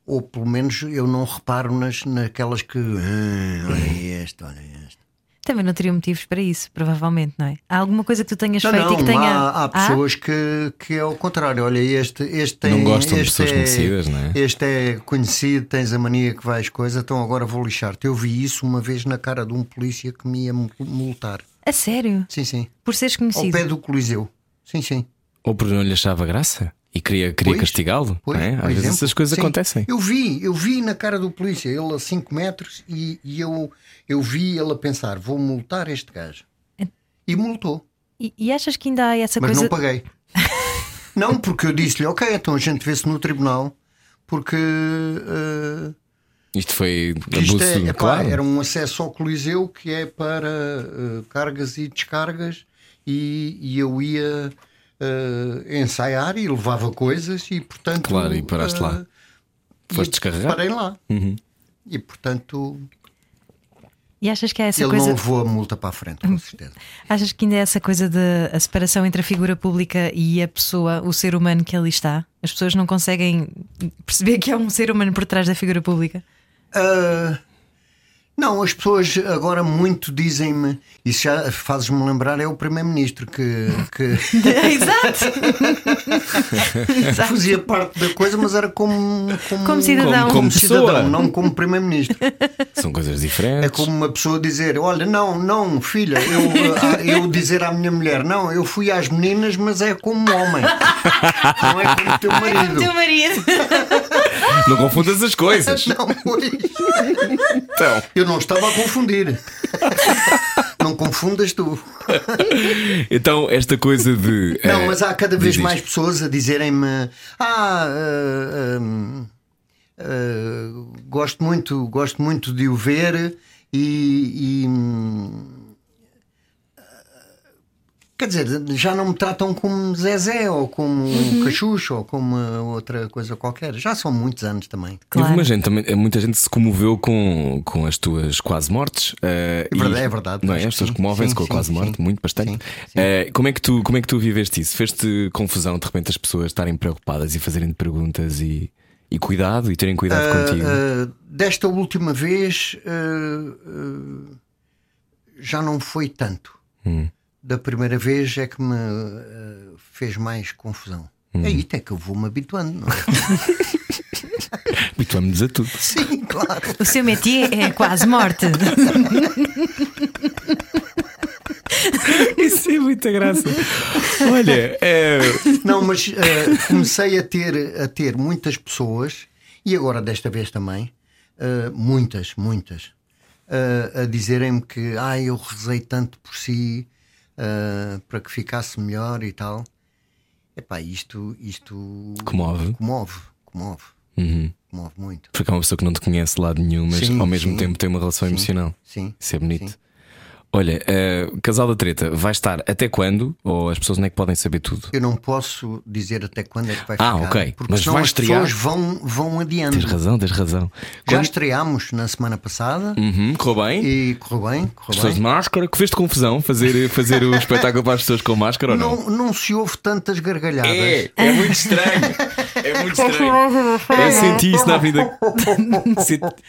S5: ou pelo menos eu não reparo nas, naquelas que. "Ah, olha este, olha este.
S3: Também não teria motivos para isso, provavelmente, não é? Há alguma coisa que tu tenhas
S5: Não,
S3: feito
S5: não,
S3: e que tenha.
S5: há, há pessoas que, que é o contrário. Olha, este, este tem.
S2: Não gostam de pessoas
S5: é,
S2: conhecidas, não é?
S5: Este é conhecido, tens a mania que vais coisa, então agora vou lixar-te. Eu vi isso uma vez na cara de um polícia que me ia mul- multar.
S3: Ah, A sério?
S5: Sim, sim.
S3: Por seres
S5: Ao
S3: conhecido.
S5: pé do Coliseu. Sim, sim.
S2: Ou porque não lhe achava graça e queria, queria castigá-lo. É? Às vezes
S5: exemplo.
S2: essas coisas
S5: Sim.
S2: acontecem.
S5: Eu vi, eu vi na cara do polícia, ele a 5 metros, e, e eu, eu vi ele a pensar: vou multar este gajo. E multou,
S3: E, e achas que ainda há essa
S5: mas
S3: coisa.
S5: não paguei. não, porque eu disse-lhe: ok, então a gente vê-se no tribunal, porque eh,
S2: Isto foi
S5: isto
S2: abuso,
S5: é, epá,
S2: claro.
S5: era um acesso ao Coliseu que é para eh, cargas e descargas, e, e eu ia eh, ensaiar e levava coisas, e portanto.
S2: Claro, e paraste lá.
S5: eh,
S2: Foste descarregar?
S5: Parei lá.
S2: Uhum.
S5: E portanto,
S3: E achas que há essa
S5: ele
S3: coisa.
S5: não levou a multa para a frente, com certeza.
S3: Achas que ainda é essa coisa de a separação entre a figura pública e a pessoa, o ser humano que ali está? As pessoas não conseguem perceber que há um ser humano por trás da figura pública?
S5: Ah, não, as pessoas agora muito dizem-me, isso já fazes-me lembrar, é o Primeiro-Ministro que, que
S3: Exato!
S5: Fazia parte da coisa, mas era como, como,
S3: Como cidadão.
S2: Como- como
S5: cidadão, não como Primeiro-Ministro.
S2: São coisas diferentes.
S5: É como uma pessoa dizer: Olha, não, não, filha, eu, ah, eu dizer à minha mulher: Não, eu fui às meninas, mas é como homem, não é como teu marido.
S3: Teu marido.
S2: Não confundas as coisas.
S5: Não, pois.
S2: Então,
S5: Eu não estava a confundir. Não confundas tu.
S2: então esta coisa de.
S5: Não,
S2: eh,
S5: mas há cada vez mais pessoas a dizerem-me: Ah, ah, ah, gosto, muito, gosto muito de o ver e. e, hum, Quer dizer, já não me tratam como Zezé ou como
S3: Uhum.
S5: Cachucho ou como outra coisa qualquer. Já são muitos anos também.
S3: Claro.
S2: Houve uma gente, também, muita gente se comoveu com, com as tuas quase mortes. eh,
S5: É verdade,
S2: e-
S5: é verdade,
S2: Não é? As pessoas
S5: sim.
S2: comovem-se
S5: Sim,
S2: com a
S5: sim,
S2: quase
S5: sim.
S2: morte, muito, bastante.
S5: Sim, sim.
S2: Eh, como, é que tu, como é que tu viveste isso? Fez-te confusão de repente as pessoas estarem preocupadas e fazerem perguntas e, e cuidado e terem cuidado
S5: Ah,
S2: contigo?
S5: desta última vez já não foi tanto.
S2: Hum.
S5: Da primeira vez é que me ah, fez mais confusão.
S2: Hum.
S5: É aí até que eu vou-me habituando. não é?
S2: Habituamos a tudo.
S5: Sim, claro.
S3: O seu métier é quase morte.
S2: Isso é muita graça. Olha, eh,
S5: Não, mas ah, comecei a ter, a ter muitas pessoas, e agora desta vez também, ah, muitas, muitas, ah, a dizerem-me que ah, eu rezei tanto por si ah, para que ficasse melhor e tal. Epá, isto, isto
S2: Comove.
S5: comove, comove,
S2: uhum.
S5: comove muito.
S2: Porque é uma pessoa que não te conhece de lado nenhum, mas
S5: Sim,
S2: ao mesmo
S5: sim.
S2: tempo tem uma relação emocional.
S5: Sim.
S2: Isso é bonito. Olha, eh, Casal da Treta vai estar até quando? Ou as pessoas não é que podem saber tudo?
S5: Eu não posso dizer até quando é que vai
S2: Ah,
S5: ficar.
S2: ok.
S5: Porque
S2: Mas
S5: senão
S2: vai
S5: as
S2: estrear?
S5: pessoas vão, vão adiando.
S2: Tens razão, tens razão.
S5: Já
S2: Quando-
S5: estreámos na semana passada
S2: Uhum, correu bem?
S5: e correu bem. Correu
S2: Pessoas de
S5: bem.
S2: máscara, que fez-te confusão fazer, fazer o espetáculo para as pessoas com máscara ou não?
S5: Não, não se ouve tantas gargalhadas.
S2: É, é muito estranho. É muito estranho. Eu senti isso na vida.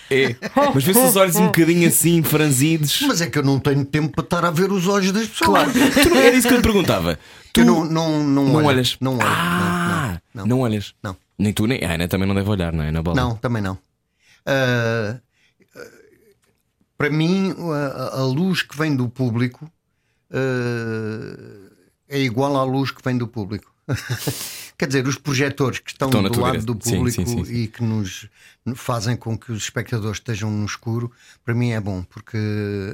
S2: É. Mas vê-se os olhos um bocadinho assim, franzidos.
S5: Mas é que eu não tenho tempo para estar a ver os olhos das pessoas.
S2: Claro. Tu não- Era isso que eu te perguntava. Tu
S5: Eu não, não, não,
S2: não
S5: olho.
S2: olhas?
S5: Não olho.
S2: Ah,
S5: não,
S2: não,
S5: não,
S2: olhas?
S5: Não.
S2: Nem tu, nem a Ana também não deve olhar, não é? Na bola.
S5: não. Também não. Ah, para mim, a, a luz que vem do público ah, é igual à luz que vem do público. Quer dizer, os projetores que estão,
S2: Estão
S5: do lado do público
S2: sim, sim, sim.
S5: e que nos fazem com que os espectadores estejam no escuro, para mim é bom, porque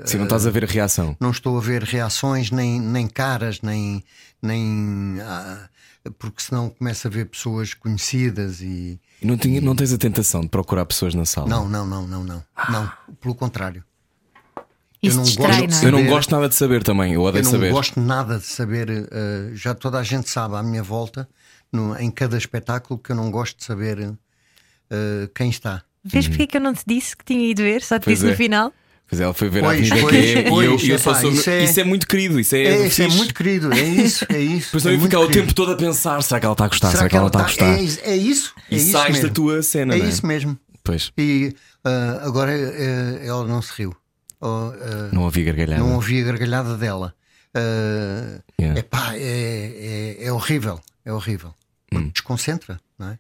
S2: Sim, não estás a ver reação.
S5: não estou a ver reações, nem, nem caras, nem. nem ah, porque senão começa a ver pessoas conhecidas e.
S2: Não, tinha- não tens a tentação de procurar pessoas na sala?
S5: Não, não, não, não, não. Não, pelo contrário.
S3: Isso
S5: não
S3: distrai,
S5: gosto
S3: não
S5: de
S2: Eu
S3: é?
S2: não
S5: saber-
S2: gosto nada de saber também, eu
S5: Eu
S2: odeio
S5: não
S2: saber.
S5: gosto nada de saber. ah, já toda a gente sabe à minha volta, no- em cada espetáculo, que eu não gosto de saber uh, quem está.
S3: Vês porque é que eu não te disse que tinha ido ver? Só te
S2: Pois
S3: disse
S2: é.
S3: no final.
S2: Pois ela foi ver
S5: Pois,
S2: a vida
S5: pois,
S2: que é, e eu,
S5: pois,
S2: eu só
S5: epá,
S2: sou.
S5: isso
S2: Isso
S5: é-
S2: é, muito querido, isso é.
S5: É, isso é muito querido, é isso, é isso.
S2: Pois não
S5: é
S2: eu ficar o tempo todo a pensar: será que ela está a gostar? Será, que ela está a gostar?
S5: É, é isso. É
S2: e
S5: isso
S2: sais
S5: mesmo.
S2: da tua cena,
S5: É
S2: não é?
S5: isso mesmo.
S2: Pois,
S5: E ah, agora ah, ela não se riu. Oh, ah,
S2: não ouvi gargalhada.
S5: não ouvi a gargalhada dela. Ah,
S2: Yeah.
S5: epá, é, é, é horrível. É horrível.
S2: Hum.
S5: Desconcentra, não é?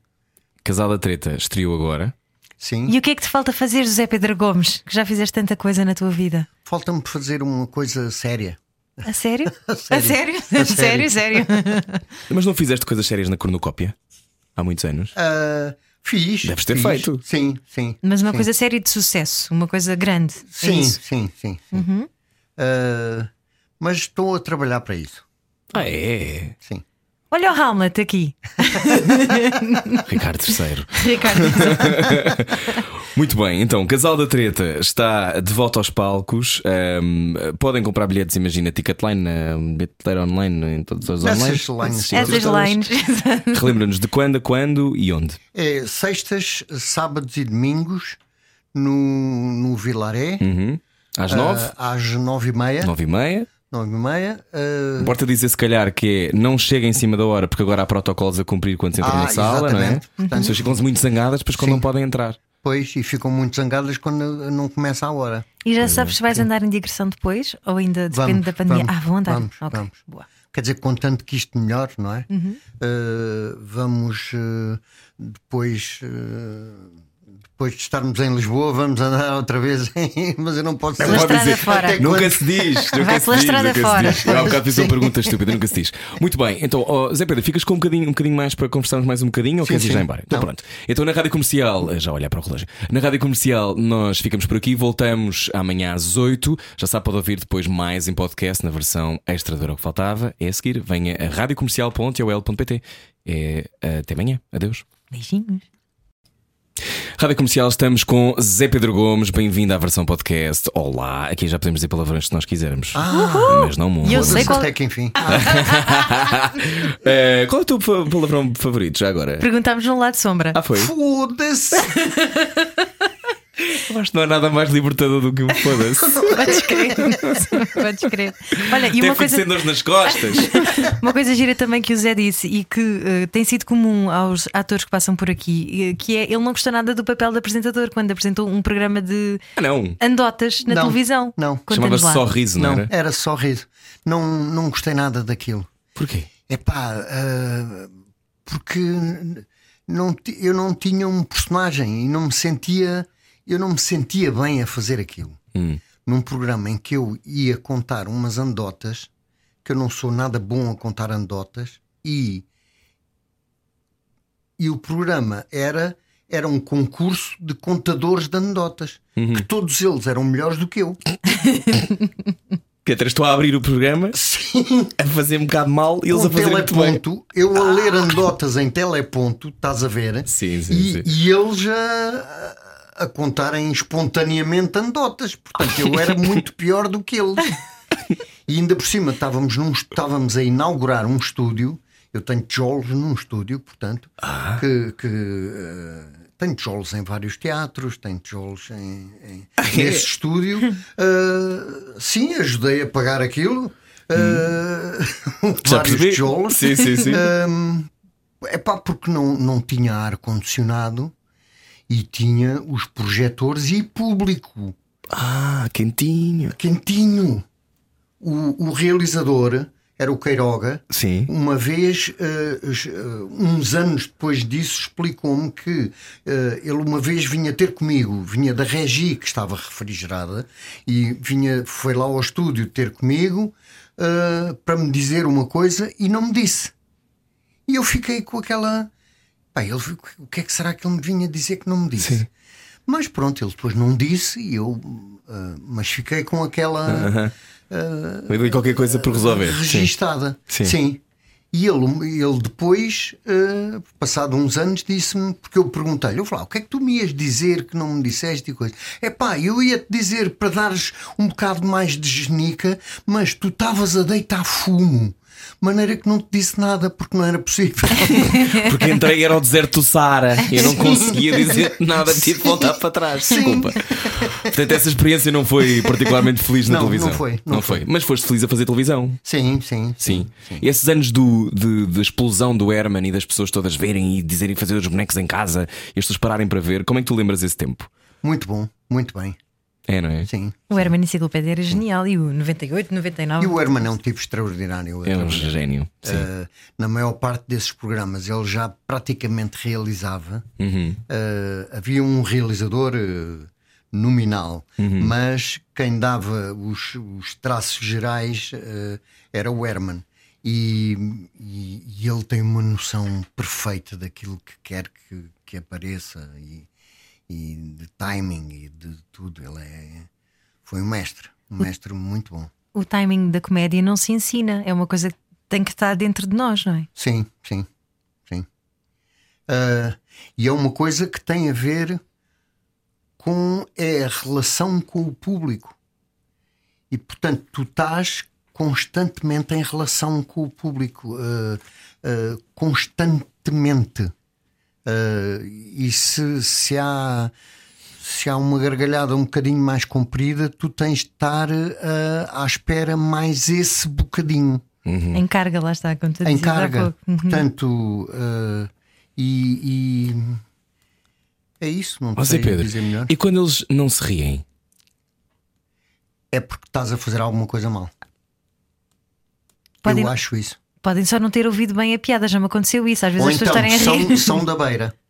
S2: Casal da Treta estreou agora.
S5: Sim.
S3: E o que é que te falta fazer, José Pedro Gomes? Que já fizeste tanta coisa na tua vida.
S5: Falta-me fazer uma coisa séria.
S3: A sério? A
S5: sério.
S3: sério?
S5: A
S3: sério, sério.
S2: Mas não fizeste coisas sérias na cornucópia? Há muitos anos.
S5: Ah, fiz.
S2: Deves ter
S5: fiz.
S2: feito.
S5: Sim, sim.
S3: Mas uma
S5: sim.
S3: coisa séria de sucesso, uma coisa grande. É
S5: Sim,
S3: isso.
S5: sim, sim. sim.
S3: Uhum.
S5: Ah, mas estou a trabalhar para isso.
S2: Ah, é?
S5: Sim.
S3: Olha o Hamlet aqui,
S2: Ricardo III.
S3: Ricardo.
S2: Muito bem, então, Casal da Treta está de volta aos palcos. Ahm, podem comprar bilhetes, imagina, Ticketline, na bilheteira online, em todas as online.
S5: Essas lines.
S3: Essas.
S2: Relembra-nos de quando a quando e onde.
S5: É sextas, sábados e domingos no, no Vilaré,
S2: Uhum. Às nove,
S5: ah, às nove e meia.
S2: nove e meia.
S5: Nove e meia. ah,
S2: Importa dizer, se calhar, que é não chega em cima da hora, porque agora há protocolos a cumprir quando se entra
S5: Ah,
S2: na sala, não é?
S5: exatamente.
S2: As
S5: Portanto-
S2: pessoas ficam-se muito zangadas depois quando
S5: Sim.
S2: não podem entrar.
S5: Pois, e ficam muito zangadas quando não começa a hora.
S3: E já sabes se vais andar em digressão depois? Ou ainda depende
S5: Vamos,
S3: da pandemia?
S5: vamos,
S3: ah, vão andar.
S5: vamos,
S3: Ok,
S5: vamos.
S3: boa.
S5: Quer dizer, contando que isto melhor, não é?
S3: Uhum.
S5: Ah, vamos ah, depois. ah, depois de estarmos em Lisboa, vamos andar outra vez, em- mas eu não posso
S3: Pela estrada fora.
S5: Até
S2: Nunca
S5: quando-
S2: se diz. Nunca
S3: Vai
S2: se
S3: pela
S2: diz,
S3: estrada
S2: nunca se
S3: fora.
S2: diz. Eu há bocado fiz uma pergunta estúpida, nunca se diz. Muito bem, então, ó, Zé Pedro, ficas com um bocadinho, um bocadinho mais para conversarmos mais um bocadinho ou queres ir já embora? Então
S5: Não.
S2: pronto. Então na rádio comercial, eh, já olhar para o relógio. Na rádio comercial nós ficamos por aqui, voltamos amanhã às 8. Já sabe, pode ouvir depois mais em podcast na versão extra do Era o que Faltava. É a seguir, venha a radiocomercial.ol.pt. É, até amanhã. Adeus.
S3: Beijinhos.
S2: Rádio Comercial, estamos com Zé Pedro Gomes, bem-vindo à versão podcast. Olá, aqui já podemos dizer palavrões se nós quisermos. Mas não muito.
S3: E eu sei qual-
S5: Até que enfim.
S2: Eh, qual é o teu palavrão favorito já agora?
S3: Perguntámos no lado sombra.
S2: Ah, foi?
S5: Foda-se!
S2: Eu acho que não há nada mais libertador do que um foda-se.
S3: Podes crer. Podes crer. Olha, e uma coisa,
S2: sem dores nas costas.
S3: uma coisa gira também que o Zé disse e que eh, tem sido comum aos atores que passam por aqui, eh, que é ele não gostou nada do papel de apresentador quando apresentou um programa de
S2: Ah, não.
S3: andotas na
S5: Não,
S3: televisão.
S5: não.
S2: Chamava-se
S3: lá.
S2: só riso, não,
S5: Não,
S2: era?
S5: era só riso. Não, não gostei nada daquilo.
S2: Porquê?
S5: Epá, ah, porque não, eu não tinha um personagem e não me sentia, eu não me sentia bem a fazer aquilo.
S2: Hum.
S5: Num programa em que eu ia contar umas anedotas, que eu não sou nada bom a contar anedotas, e, e o programa era, era um concurso de contadores de anedotas,
S2: Uhum.
S5: que todos eles eram melhores do que eu.
S2: Até estou a abrir o programa, a fazer um bocado mal eles a fazer
S5: teleponto, eu a ler anedotas em teleponto, estás a ver?
S2: Sim, sim,
S5: e,
S2: sim.
S5: e eles a, a contarem espontaneamente anedotas. Portanto, eu era muito pior do que eles. E ainda por cima estávamos, num, estávamos a inaugurar um estúdio. Eu tenho tijolos num estúdio, portanto,
S2: Ah.
S5: que, que, eh, tenho tijolos em vários teatros, tenho tijolos em, em- nesse estúdio. Eh, sim, ajudei a pagar aquilo. Eh,
S2: Já
S5: vários
S2: percebi.
S5: tijolos.
S2: Sim, sim, sim.
S5: É pá, porque não, não tinha ar-condicionado e tinha os projetores e público
S2: Ah, quentinho.
S5: quentinho. O, o realizador era o Queiroga.
S2: Sim.
S5: Uma vez, eh, uns anos depois disso, explicou-me que eh, ele uma vez vinha ter comigo, vinha da Regi, que estava refrigerada, e vinha, foi lá ao estúdio ter comigo eh, para me dizer uma coisa e não me disse. E eu fiquei com aquela. Pá, ele, o que é que será que ele me vinha dizer que não me disse? Mas pronto, ele depois não disse e eu. eh, mas fiquei com aquela.
S2: Me dei qualquer coisa por resolver. Sim.
S5: registada.
S2: Sim.
S5: E ele, ele depois, eh, passado uns anos, disse-me, porque eu perguntei-lhe, eu falei, "Ah, o que é que tu me ias dizer que não me disseste e coisa? É pá, eu ia-te dizer para dares um bocado mais de genica, mas tu estavas a deitar fumo. Maneira que não te disse nada porque não era possível.
S2: Porque entrei era ao deserto do Saara e eu não conseguia dizer nada, tive de voltar para trás. Desculpa. Portanto, essa experiência não foi particularmente feliz na
S5: Não, não
S2: televisão.
S5: foi, não foi.
S2: Mas foste feliz a fazer televisão.
S5: sim, sim,
S2: Sim. E esses anos do, de, de explosão do Herman e das pessoas todas verem e dizerem fazer os bonecos em casa e as pessoas pararem para ver, como é que tu lembras esse tempo?
S5: Muito bom, muito bem.
S2: É, não é?
S5: Sim.
S3: O Herman Enciclopédia era genial e o 98, 99.
S5: E o Herman é um tipo extraordinário.
S2: É um gênio. Sim.
S5: Uh, na maior parte desses programas ele já praticamente realizava.
S2: Uhum.
S5: Uh, havia um realizador uh, nominal,
S2: Uhum.
S5: mas quem dava os, os traços gerais uh, era o Herman. E, e- e ele tem uma noção perfeita daquilo que quer que, que apareça e, e de timing e de tudo. Ele é, foi um mestre, um mestre muito bom.
S3: O timing da comédia não se ensina, é uma coisa que tem que estar dentro de nós, não é?
S5: Sim, sim, sim. Ah, e é uma coisa que tem a ver com é a relação com o público. E portanto, tu estás constantemente em relação com o público, ah, ah, constantemente. Ah, e se, se há se há uma gargalhada um bocadinho mais comprida, tu tens de estar ah, à espera mais esse bocadinho
S3: Em carga, lá está, como tu
S5: em carga.
S3: pouco. Uhum.
S5: Portanto, eh, e, e é isso, não sei
S2: Pedro,
S5: dizer melhor.
S2: e quando eles não se riem?
S5: É porque estás a fazer alguma coisa mal.
S3: Podem,
S5: Eu acho isso.
S3: podem só não ter ouvido bem a piada, já me aconteceu isso. Às vezes
S5: Ou
S3: as pessoas
S5: então
S3: estarem a rir.
S5: são, são da beira.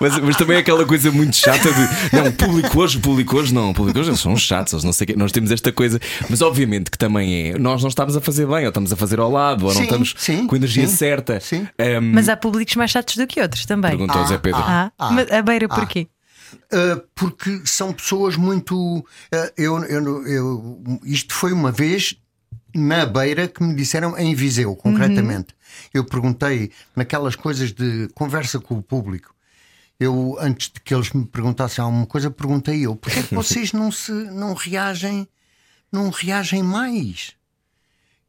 S2: Mas, mas também é aquela coisa muito chata de não, público hoje, público hoje não, público hoje eles são chatos, eles não sei o quê. Nós temos esta coisa, mas obviamente que também é, nós não estamos a fazer bem, ou estamos a fazer ao lado, ou não
S5: Sim,
S2: estamos
S5: sim,
S2: com a energia
S5: sim,
S2: certa.
S5: sim.
S2: Ahm,
S3: Mas há públicos mais chatos do que outros também.
S2: Perguntou o Zé Pedro.
S3: Ah,
S5: Ah,
S3: mas a beira
S5: ah.
S3: porquê?
S5: Uh, porque são pessoas muito. uh, eu, eu, eu- isto foi uma vez na beira que me disseram em Viseu, concretamente. Eu perguntei naquelas coisas de conversa com o público. Eu, antes de que eles me perguntassem alguma coisa, perguntei eu: porquê é que vocês não, se, não reagem não reagem mais?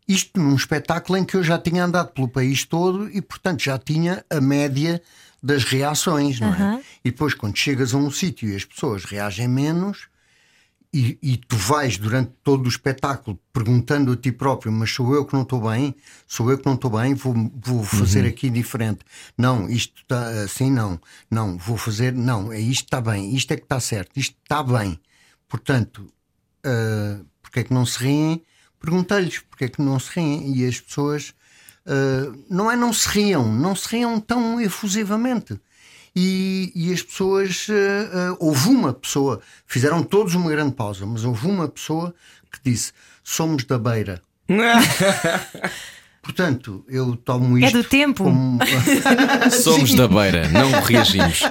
S5: Isto num espetáculo em que eu já tinha andado pelo país todo e, portanto, já tinha a média das reações, não é? E depois, quando chegas a um sítio e as pessoas reagem menos, e, e tu vais durante todo o espetáculo perguntando a ti próprio: Mas sou eu que não estou bem? Sou eu que não estou bem? Vou, vou fazer aqui diferente. Não, isto está assim, não. Não, vou fazer. Não, é isto está bem. Isto é que está certo. Isto está bem. Portanto, uh, porque é que não se riem? Perguntei-lhes porque é que não se riem. E as pessoas. uh, não é não se riam, não se riam tão efusivamente. E, e as pessoas. uh, houve uma pessoa, fizeram todos uma grande pausa, mas houve uma pessoa que disse: Somos da beira. Portanto, eu tomo
S3: É
S5: isto.
S3: do tempo.
S5: como-
S2: Somos da beira, não reagimos.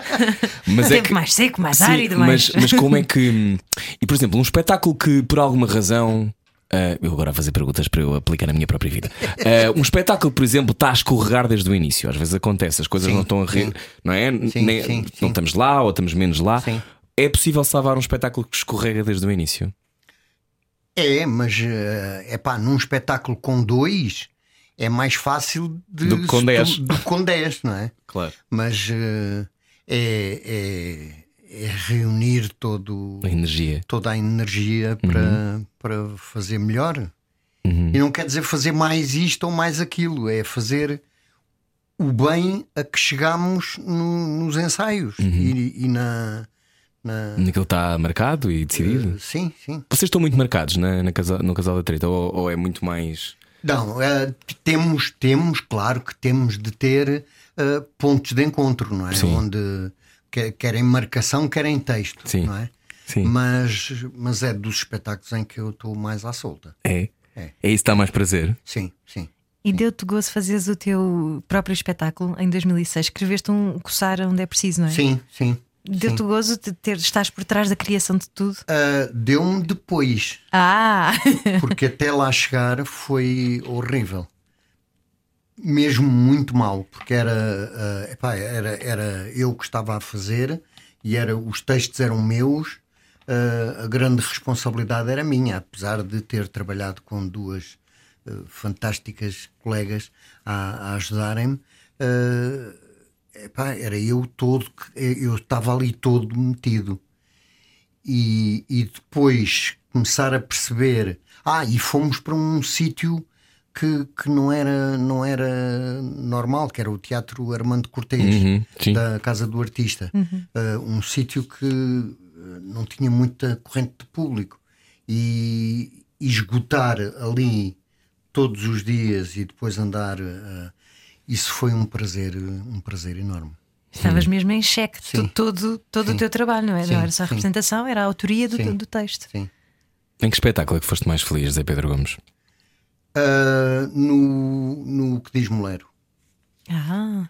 S2: Mas
S3: Tempo mais seco, mais
S2: Sim,
S3: árido,
S2: mas,
S3: mais.
S2: mas como é que. E por exemplo, um espetáculo que por alguma razão. Ah, eu agora a fazer perguntas para eu aplicar na minha própria vida. Ah, um espetáculo, por exemplo, está a escorregar desde o início. Às vezes acontece, as coisas
S5: Sim,
S2: não estão a rir, não é?
S5: Sim,
S2: Nem-
S5: sim,
S2: não estamos lá ou estamos menos lá. É possível salvar um espetáculo que escorrega desde o início?
S5: É, mas é pá, num espetáculo com dois é mais fácil de,
S2: Do que com dez.
S5: do que com não é?
S2: Claro.
S5: Mas eh, é, é, é reunir todo,
S2: A energia.
S5: toda a energia
S2: Uhum.
S5: para, para fazer melhor. E não quer dizer fazer mais isto ou mais aquilo, é fazer o bem a que chegamos no- nos ensaios
S2: Uhum.
S5: e, e na, na-
S2: Naquilo está marcado e decidido.
S5: Sim, sim.
S2: Vocês estão muito marcados na, na casa- no casal da treta? Ou, ou é muito mais.
S5: Não, eh, temos, temos, claro que temos de ter eh, pontos de encontro, não é?
S2: Sim.
S5: Onde que- querem marcação, querem texto,
S2: Sim.
S5: não é?
S2: Sim.
S5: Mas, mas é dos espetáculos em que eu estou mais à solta.
S2: É?
S5: É.
S2: É isso que dá mais prazer?
S5: Sim, sim.
S3: E deu-te gozo fazeres o teu próprio espetáculo em 2006. Escreveste um coçar onde é preciso, não é?
S5: Sim, sim.
S3: Deu-te gozo de ter, estás por trás da criação de tudo?
S5: Ah, Deu-me depois,
S3: Ah!
S5: porque até lá chegar foi horrível. Mesmo muito mal, porque era, ah, epá, era, era eu que estava a fazer e era, os textos eram meus, ah, a grande responsabilidade era minha, apesar de ter trabalhado com duas eh, fantásticas colegas a, a ajudarem-me. Epá, era eu todo, eu estava ali todo metido. E, e depois começar a perceber. Ah, e fomos para um sítio que, que não, era, não era normal, que era o Teatro Armando Cortês,
S2: Uhum, sim.
S5: da Casa do Artista. Uh, um sítio que uh, não tinha muita corrente de público. E, e esgotar ali todos os dias e depois andar. uh, isso foi um prazer, um prazer enorme.
S3: Estavas mesmo em xeque
S5: Sim.
S3: tu- todo, todo
S5: Sim.
S3: o teu trabalho, não é?
S5: Sim,
S3: Não era só a
S5: sim.
S3: representação, era a autoria do,
S5: Sim.
S3: do texto.
S5: Sim.
S2: Em que espetáculo é que foste mais feliz, Zé Pedro Gomes?
S5: Uh, no, no que diz Molero.
S3: Ah,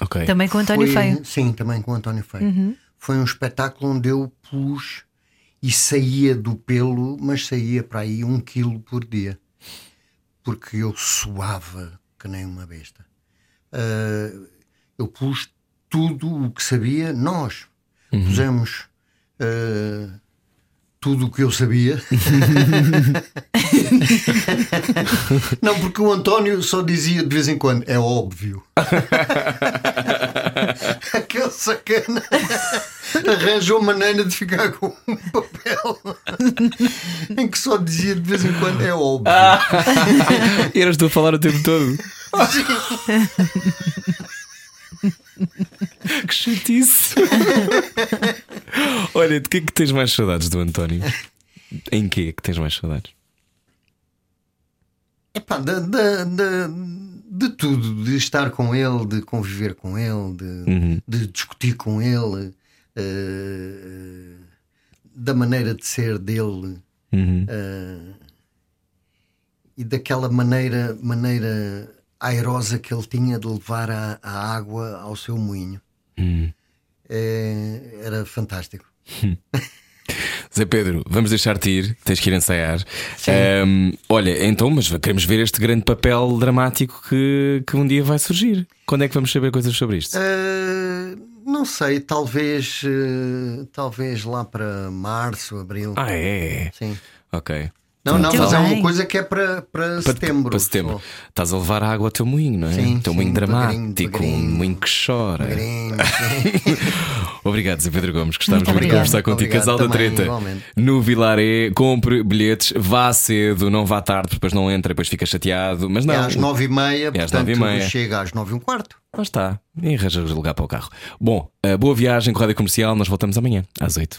S2: Ok.
S3: também com António
S5: Foi-
S3: Feio. Uhum.
S5: Sim, também com António Feio. Foi um espetáculo onde eu pus e saía do pelo, mas saía para aí um quilo por dia. Porque eu suava que nem uma besta. Ah, eu pus tudo o que sabia, nós pusemos ah, tudo o que eu sabia. Não, porque o António só dizia de vez em quando, é óbvio. Aquele sacana arranjou maneira de ficar com um papel em que só dizia de vez em quando, é óbvio.
S2: Eras tu a falar o tempo todo. que chatice. Olha, de que é que tens mais saudades do António? Em que é que tens mais saudades?
S5: Epá, de, de, de, de tudo, de estar com ele, de conviver com ele, de, de discutir com ele, eh, da maneira de ser dele
S2: Uhum.
S5: eh, e daquela maneira, maneira airosa que ele tinha de levar a, a água ao seu moinho.
S2: Uhum.
S5: Eh, era fantástico.
S2: Zé Pedro, vamos deixar-te ir, tens que ir ensaiar. Ahm, olha, então, mas queremos ver este grande papel dramático que, que um dia vai surgir. Quando é que vamos saber coisas sobre isto?
S5: Eh, não sei, talvez, eh, talvez lá para março, abril.
S2: Ah, é?
S5: Sim.
S2: Ok.
S5: Não, não, mas é uma coisa que é para, para setembro.
S2: para setembro. Estás a levar água ao teu moinho, não é?
S5: Sim,
S2: teu
S5: sim,
S2: moinho dramático, um
S5: devagarinho.
S2: moinho que chora. Obrigado, Zé Pedro Gomes. Gostávamos
S3: Muito
S2: muito de conversar contigo. Casal da
S5: também,
S2: Treta.
S5: igualmente.
S2: No Vilaré, compre bilhetes, vá cedo, não vá tarde, depois não entra, depois fica chateado. Mas não.
S5: É às nove e meia,
S2: às
S5: portanto
S2: nove e meia.
S5: chega às nove e um quarto.
S2: Lá está. E arranjas lugar para o carro. Bom, eh, boa viagem com a Rádio Comercial. Nós voltamos amanhã, às oito.